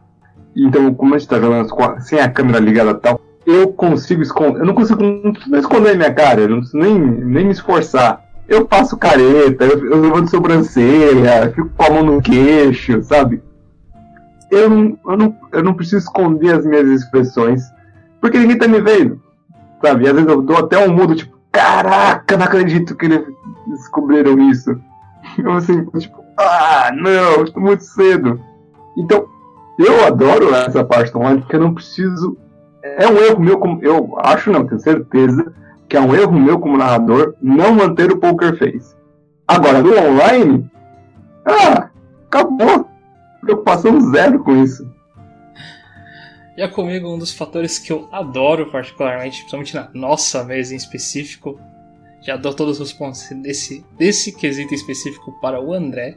então, como a gente tá jogando sem a câmera ligada e tal, eu consigo esconder. Eu não consigo não esconder minha cara, eu não preciso nem, nem me esforçar. Eu faço careta, eu, eu levanto sobrancelha, fico com a mão no queixo, sabe? Eu eu, não, eu não preciso esconder as minhas expressões, porque ninguém tá me vendo, sabe? Às vezes eu dou até um mudo, tipo, caraca, não acredito que eles descobriram isso. Eu assim, tipo, ah, não, estou muito cedo. Então, eu adoro essa parte online porque eu não preciso é um erro meu, como eu acho, não, tenho certeza, que é um erro meu como narrador não manter o poker face. Agora, no online, ah, acabou. Preocupação zero com isso. Já comigo, um dos fatores que eu adoro particularmente, principalmente na nossa mesa em específico, já dou todos os pontos desse, desse quesito específico para o André,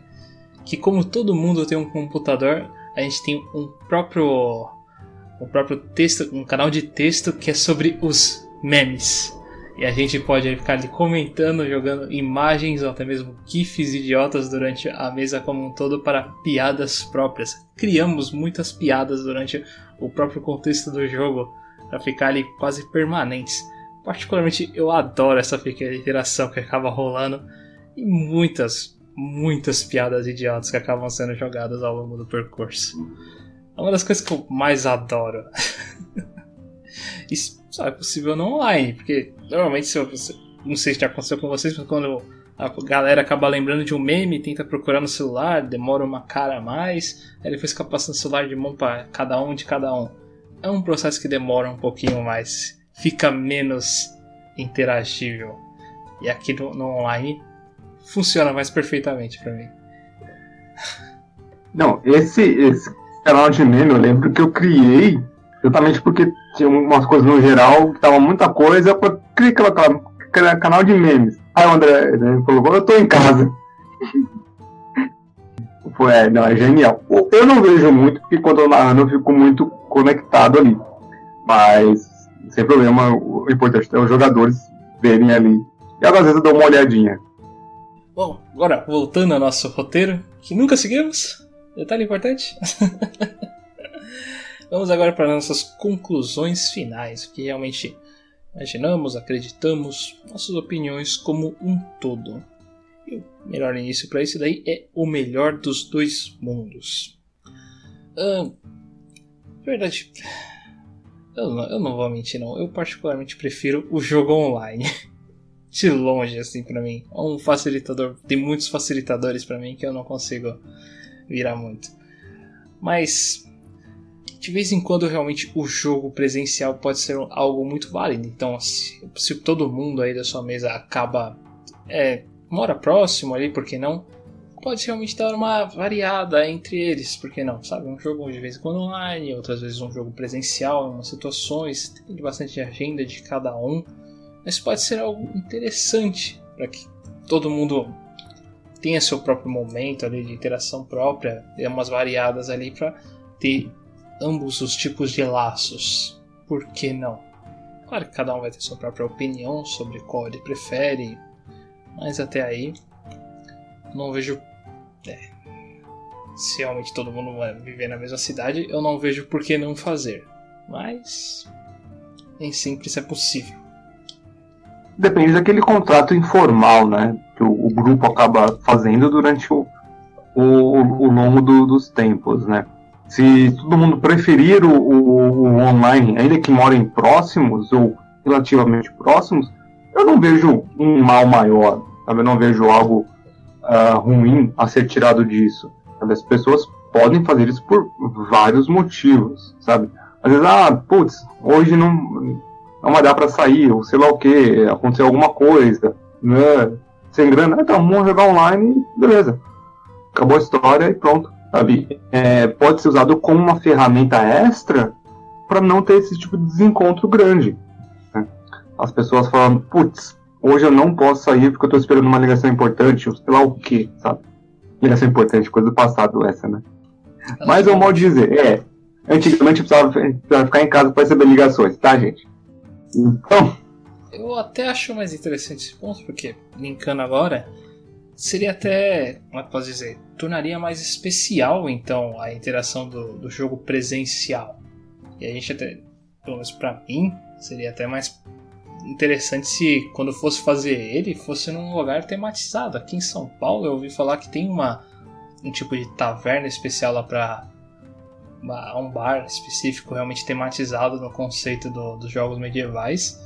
que como todo mundo tem um computador, a gente tem um próprio um próprio texto, um canal de texto que é sobre os memes. E a gente pode ficar ali comentando, jogando imagens ou até mesmo GIFs idiotas durante a mesa como um todo para piadas próprias. Criamos muitas piadas durante o próprio contexto do jogo para ficar ali quase permanentes. Particularmente eu adoro essa pequena interação que acaba rolando e muitas, muitas piadas idiotas que acabam sendo jogadas ao longo do percurso. É uma das coisas que eu mais adoro. Isso só é possível no online, porque normalmente se você. Não sei se já aconteceu com vocês, mas quando a galera acaba lembrando de um meme, tenta procurar no celular, demora uma cara a mais, aí depois fica passando o celular de mão para cada um de cada um. É um processo que demora um pouquinho mais, fica menos interagível. E aqui no, no online funciona mais perfeitamente para mim. Não, esse, esse canal de meme, eu lembro que eu criei justamente porque tinha umas coisas no geral, tava muita coisa, eu criei aquela, canal de memes. Aí o André né, falou, eu tô em casa. Foi, é, não, é genial. Eu não vejo muito, porque quando eu narrando eu fico muito conectado ali. Mas, sem problema, o importante é os jogadores verem ali. E às vezes eu dou uma olhadinha. Bom, agora voltando ao nosso roteiro, que nunca seguimos. Detalhe importante. Vamos agora para nossas conclusões finais, que realmente imaginamos, acreditamos, nossas opiniões como um todo. E o melhor início para isso daí é o melhor dos dois mundos. Ah, verdade, eu não, eu não vou mentir não, eu particularmente prefiro o jogo online. De longe, assim, para mim. É um facilitador, tem muitos facilitadores para mim que eu não consigo virar muito. Mas de vez em quando realmente o jogo presencial pode ser algo muito válido. Então, se, se todo mundo aí da sua mesa acaba é, mora próximo ali, por que não? Pode realmente dar uma variada entre eles, por que não? Sabe, um jogo de vez em quando online, outras vezes um jogo presencial em umas situações, tem bastante agenda de cada um, mas pode ser algo interessante para que todo mundo tenha seu próprio momento ali de interação própria, tem umas variadas ali para ter ambos os tipos de laços. Por que não? Claro que cada um vai ter sua própria opinião sobre qual ele prefere, mas até aí não vejo. É, se realmente todo mundo vai viver na mesma cidade, eu não vejo por que não fazer. Mas nem sempre isso é possível. Depende daquele contrato informal, né? que o, o grupo acaba fazendo durante o, o, o longo do, dos tempos, né? Se todo mundo preferir o, o, o, online, ainda que morem próximos ou relativamente próximos, eu não vejo um mal maior, também não vejo algo uh, ruim a ser tirado disso. As pessoas podem fazer isso por vários motivos, sabe? Às vezes, ah, putz, hoje não, não vai dar para sair, ou sei lá o que, aconteceu alguma coisa, né? sem grana, então vamos jogar online, beleza. acabou a história e pronto, sabe? É, pode ser usado como uma ferramenta extra para não ter esse tipo de desencontro grande. Né? As pessoas falando, putz, hoje eu não posso sair porque eu estou esperando uma ligação importante, ou sei lá o que, sabe? Ligação importante, coisa do passado essa, né? Mas é um modo de dizer, é, antigamente precisava, precisava ficar em casa para receber ligações, tá, gente? Então. Eu até acho mais interessante esse ponto, porque, linkando agora, seria até, como é que posso dizer, tornaria mais especial, então, a interação do, do jogo presencial. E a gente até, pelo menos pra mim, seria até mais interessante se quando fosse fazer ele fosse num lugar tematizado. Aqui em São Paulo eu ouvi falar que tem uma um tipo de taverna especial lá para um bar específico realmente tematizado no conceito do, dos jogos medievais.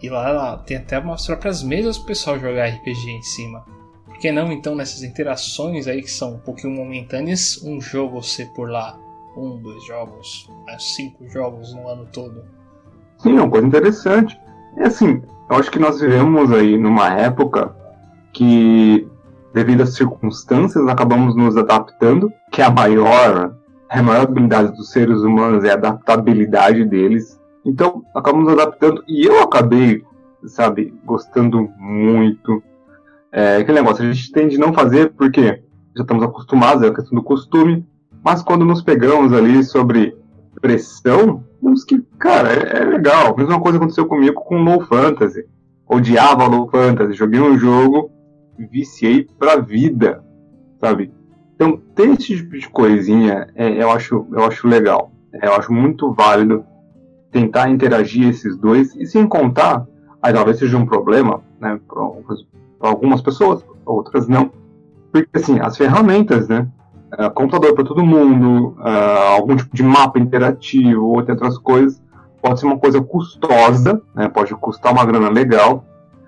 E lá, lá tem até umas próprias mesas para o pessoal jogar RPG em cima. Por que não então nessas interações aí que são um pouquinho momentâneas, um jogo ser por lá? Um, dois jogos, cinco jogos no ano todo. Sim, é uma coisa interessante. É assim, eu acho que nós vivemos aí numa época que, devido às circunstâncias, acabamos nos adaptando, que é a maior, a maior habilidade dos seres humanos é a adaptabilidade deles. Então, acabamos adaptando e eu acabei, sabe, gostando muito. É, aquele negócio, a gente tende a não fazer porque já estamos acostumados, é a questão do costume, mas quando nos pegamos ali sobre pressão, vimos que, cara, é, é legal. A mesma coisa aconteceu comigo com Low Fantasy. Odiava Low Fantasy, joguei um jogo, viciei pra vida, sabe? Então, ter esse tipo de coisinha, é, eu, acho, eu acho legal. É, eu acho muito válido tentar interagir esses dois, e sem contar, aí talvez seja um problema, né, algumas pessoas, outras não. Porque, assim, as ferramentas, né, uh, computador para todo mundo, uh, algum tipo de mapa interativo, ou outras coisas, pode ser uma coisa custosa, né, pode custar uma grana legal,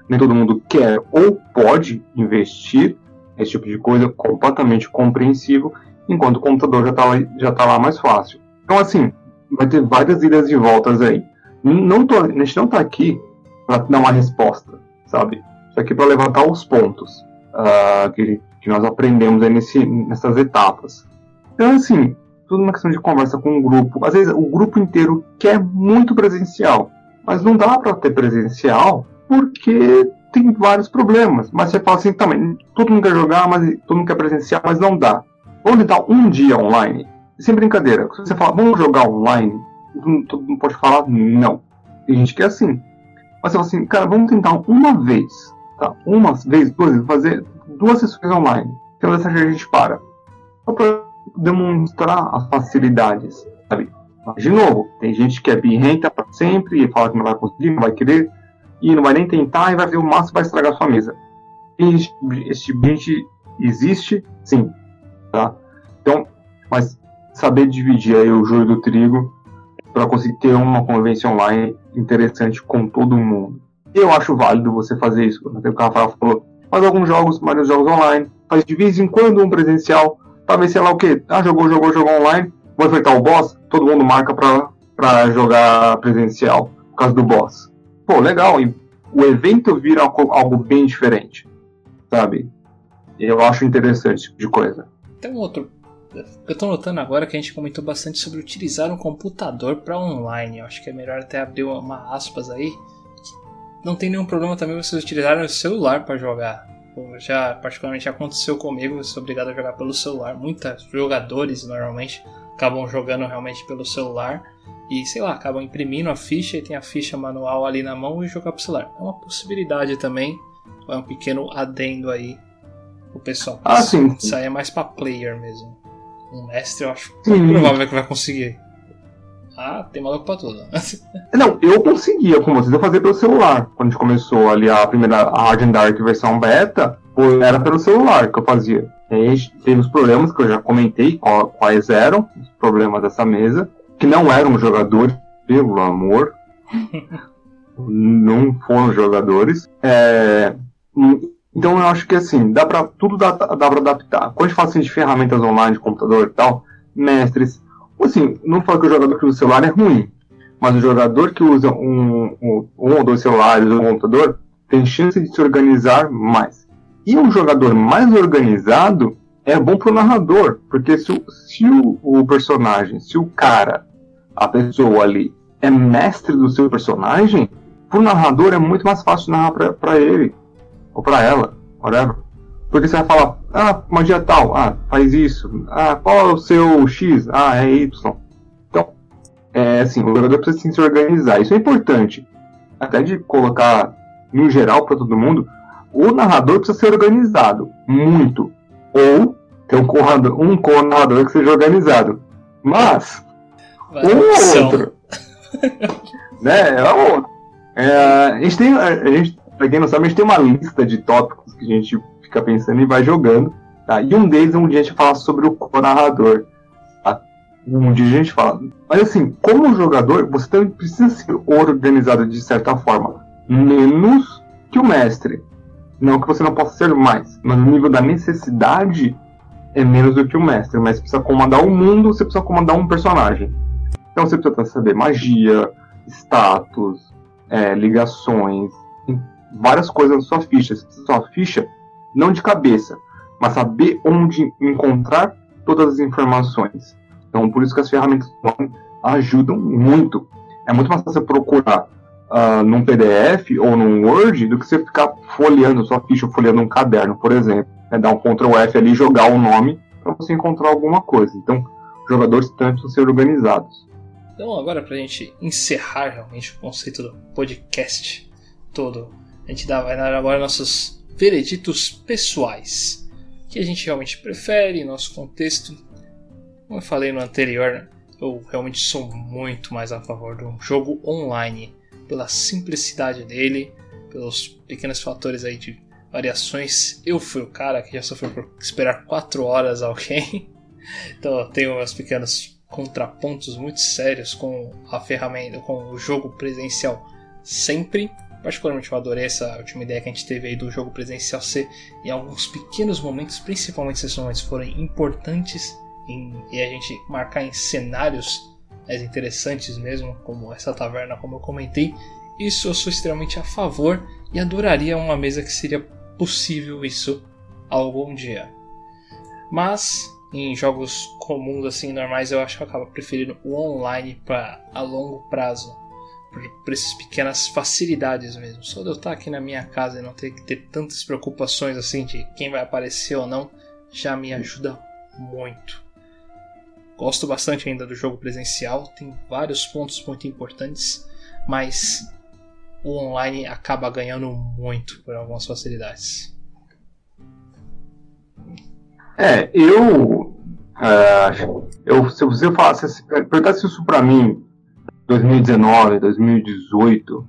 nem todo mundo quer ou pode investir esse tipo de coisa, completamente compreensível, enquanto o computador já está lá, já tá lá mais fácil. Então, assim, vai ter várias idas e voltas aí. Não tô, a gente não está aqui para dar uma resposta, sabe? Aqui para levantar os pontos uh, que que nós aprendemos aí nesse, nessas etapas. Então, assim, tudo uma questão de conversa com o grupo. Às vezes, o grupo inteiro quer muito presencial, mas não dá para ter presencial porque tem vários problemas. Mas você fala assim, também, todo mundo quer jogar, mas todo mundo quer presencial, mas não dá. Vamos tentar um dia online. Sem brincadeira. Se você fala, vamos jogar online, todo mundo pode falar não. Tem gente que é assim. Mas você fala assim, cara, vamos tentar uma vez. Tá? Uma vez, duas, fazer duas sessões online. Então dessa a gente para. Só para demonstrar as facilidades, sabe? Mas, de novo, tem gente que é birrenta para sempre e fala que não vai conseguir, não vai querer, e não vai nem tentar e vai ver o máximo vai estragar sua mesa. Esse, gente existe, sim. Tá? Então, mas saber dividir aí o joio do trigo para conseguir ter uma convivência online interessante com todo mundo. Eu acho válido você fazer isso. O Rafael falou, faz alguns jogos, vários jogos online, faz de vez em quando um presencial, pra ver, sei lá o que, ah, jogou, jogou, jogou online, vou enfrentar o boss, todo mundo marca pra, pra jogar presencial, por causa do boss. Pô, legal, e o evento vira algo, bem diferente, sabe? Eu acho interessante de coisa. Tem um outro eu tô notando agora que a gente comentou bastante sobre utilizar um computador para online. Eu acho que é melhor até abrir uma aspas aí não tem nenhum problema também vocês utilizarem o celular para jogar. Já particularmente aconteceu comigo, eu sou obrigado a jogar pelo celular. Muitos jogadores normalmente acabam jogando realmente pelo celular e sei lá, acabam imprimindo a ficha e tem a ficha manual ali na mão e jogar pro celular. É uma possibilidade também, é um pequeno adendo aí o pessoal. Ah, sim. Isso aí é mais para player mesmo. Um mestre eu acho sim. provável que vai conseguir. Ah, tem maluco pra tudo. Não, eu conseguia, como vocês, eu fazia pelo celular. Quando a gente começou ali a primeira a Hard and Dark versão beta, era pelo celular que eu fazia. E aí teve os problemas que eu já comentei, quais eram os problemas dessa mesa, que não eram jogadores, pelo amor. não foram jogadores. É, então eu acho que assim, dá pra, tudo dá, dá pra adaptar. Quando a gente fala assim, de ferramentas online, de computador e tal, mestres, Assim, não falo que o jogador que usa o celular é ruim, mas o jogador que usa um, um, um ou dois celulares ou um computador tem chance de se organizar mais. E um jogador mais organizado é bom pro narrador, porque se, o, se o, o personagem, se o cara, a pessoa ali, é mestre do seu personagem, pro narrador é muito mais fácil narrar pra ele, ou pra ela, whatever. Porque você vai falar, ah, magia tal, ah, faz isso, ah, qual é o seu X? Ah, é Y. Então, é assim, o jogador precisa se organizar. Isso é importante. Até de colocar no geral para todo mundo, o narrador precisa ser organizado, muito. Ou ter um co-narrador um co que seja organizado. Mas, um ou outro. né? É um, é, a gente tem. A gente, pra quem não sabe, a gente tem uma lista de tópicos que a gente fica pensando e vai jogando. Tá? E um deles, um dia a gente fala sobre o co-narrador. Tá? Um dia a gente fala. Mas assim, como jogador, você também precisa ser organizado de certa forma. Menos que o mestre. Não que você não possa ser mais, mas no nível da necessidade é menos do que o mestre. O mestre precisa comandar o mundo, você precisa comandar um personagem. Então você precisa saber magia, status, é, ligações, várias coisas na sua ficha. Você sua ficha não de cabeça, mas saber onde encontrar todas as informações. Então por isso que as ferramentas ajudam muito. É muito mais fácil procurar uh, num PDF ou num Word do que você ficar folheando sua ficha, folheando um caderno, por exemplo. É dar um Ctrl F ali jogar o nome para você encontrar alguma coisa. Então, jogadores tentam ser organizados. Então, agora para a gente encerrar realmente o conceito do podcast todo, a gente dá, vai dar agora nossos vereditos pessoais. Que a gente realmente prefere, nosso contexto. Como eu falei no anterior, eu realmente sou muito mais a favor de um jogo online pela simplicidade dele, pelos pequenos fatores aí de variações. Eu fui o cara que já sofreu por esperar 4 horas alguém. Então eu tenho meus pequenos contrapontos muito sérios com a ferramenta, com o jogo presencial sempre. Particularmente eu adorei essa última ideia que a gente teve aí do jogo presencial ser em alguns pequenos momentos, principalmente se esses momentos forem importantes em, e a gente marcar em cenários mais interessantes mesmo, como essa taverna, como eu comentei. Isso eu sou extremamente a favor e adoraria uma mesa que seria possível isso algum dia. Mas em jogos comuns assim normais eu acho que eu acabo preferindo o online para a longo prazo por, essas pequenas facilidades mesmo. Só de eu estar aqui na minha casa e não ter que ter tantas preocupações assim de quem vai aparecer ou não já me ajuda muito. Gosto bastante ainda do jogo presencial, tem vários pontos muito importantes, mas o online acaba ganhando muito por algumas facilidades. É, eu. Uh, eu se você falasse, se perguntasse isso pra mim 2019, 2018, uh,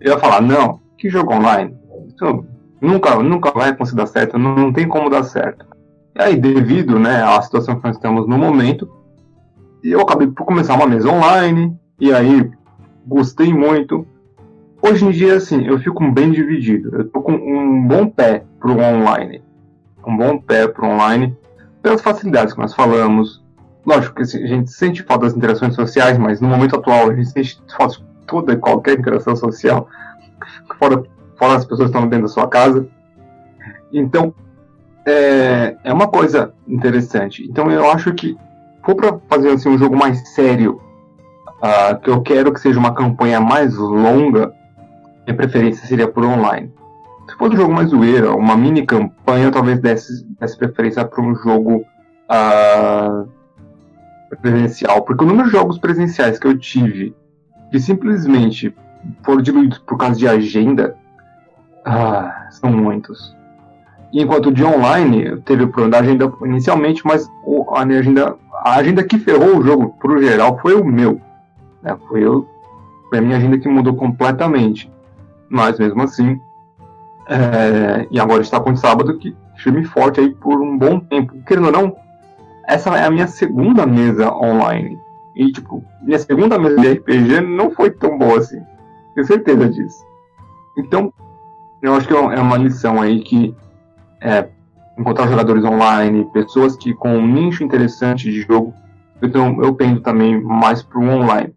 eu ia falar, não, que jogo online? Isso nunca, nunca vai conseguir dar certo, não, não tem como dar certo. E aí, devido né, à situação que nós estamos no momento, eu acabei por começar uma mesa online, e aí gostei muito. Hoje em dia, assim, eu fico bem dividido. Eu tô com um bom pé pro online. Um bom pé pro online, pelas facilidades que nós falamos. Lógico que assim, a gente sente falta das interações sociais, mas no momento atual a gente sente falta de toda e qualquer interação social, fora, fora as pessoas que estão dentro da sua casa. Então, é, é uma coisa interessante. Então eu acho que for para fazer assim, um jogo mais sério, uh, que eu quero que seja uma campanha mais longa, minha preferência seria por online. Se for um jogo mais zoeira, uma mini campanha, talvez desse, desse preferência para um jogo uh, presencial. Porque o número de jogos presenciais que eu tive que simplesmente foram diluídos por causa de agenda, uh, são muitos. Enquanto de online teve o problema da agenda inicialmente, mas a agenda, a agenda que ferrou o jogo pro geral foi o meu. Né? Foi, eu, foi a minha agenda que mudou completamente. Mas mesmo assim, é, e agora está com sábado que firme forte aí por um bom tempo. Querendo ou não, essa é a minha segunda mesa online. E tipo, minha segunda mesa de RPG não foi tão boa assim. Tenho certeza disso. Então, eu acho que é uma lição aí que é, encontrar jogadores online, pessoas que com um nicho interessante de jogo. Então eu pendo também mais para o online.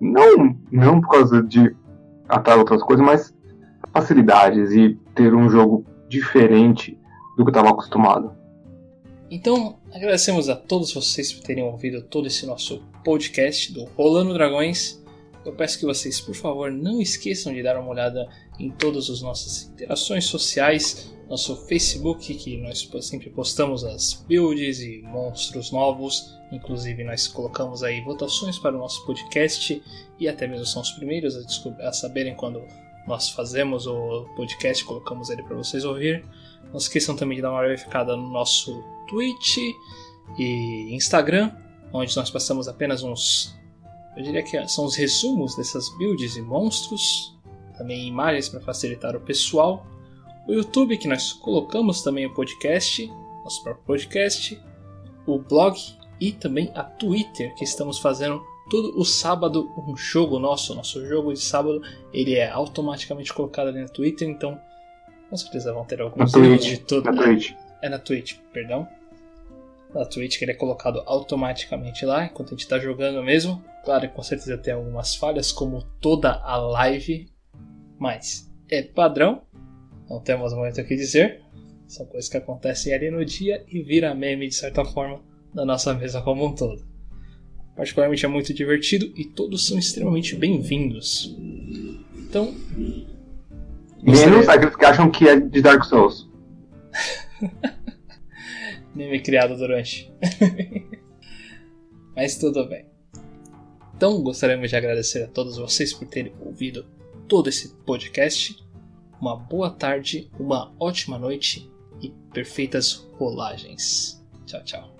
Não, não por causa de atrás outras coisas, mas facilidades e ter um jogo diferente do que eu estava acostumado. Então, agradecemos a todos vocês por terem ouvido todo esse nosso podcast do Rolando Dragões. Eu peço que vocês, por favor, não esqueçam de dar uma olhada em todas as nossas interações sociais, nosso Facebook, que nós sempre postamos as builds e monstros novos. Inclusive, nós colocamos aí votações para o nosso podcast e até mesmo são os primeiros a, a saberem quando nós fazemos o podcast, colocamos ele para vocês ouvir. Não esqueçam também de dar uma verificada no nosso Twitch e Instagram, onde nós passamos apenas uns. Eu diria que são os resumos dessas builds e monstros, também imagens para facilitar o pessoal. O YouTube, que nós colocamos também o podcast, nosso próprio podcast, o blog e também a Twitter, que estamos fazendo todo o sábado um jogo nosso, nosso jogo de sábado, ele é automaticamente colocado ali na Twitter, então com certeza vão ter alguns vídeos de todo. Na Twitch. É na Twitch, perdão. Na Twitch que ele é colocado automaticamente lá enquanto a gente está jogando mesmo. Claro, com certeza tem algumas falhas, como toda a live, mas é padrão. Não temos muito o que dizer. São coisas que acontecem ali no dia e vira meme de certa forma da nossa mesa como um todo. Particularmente é muito divertido e todos são extremamente bem-vindos. Então, Menos aqueles que acham que é de Dark Souls. Meme criado durante. Mas tudo bem. Então gostaríamos de agradecer a todos vocês por terem ouvido todo esse podcast. Uma boa tarde, uma ótima noite e perfeitas rolagens. Tchau, tchau.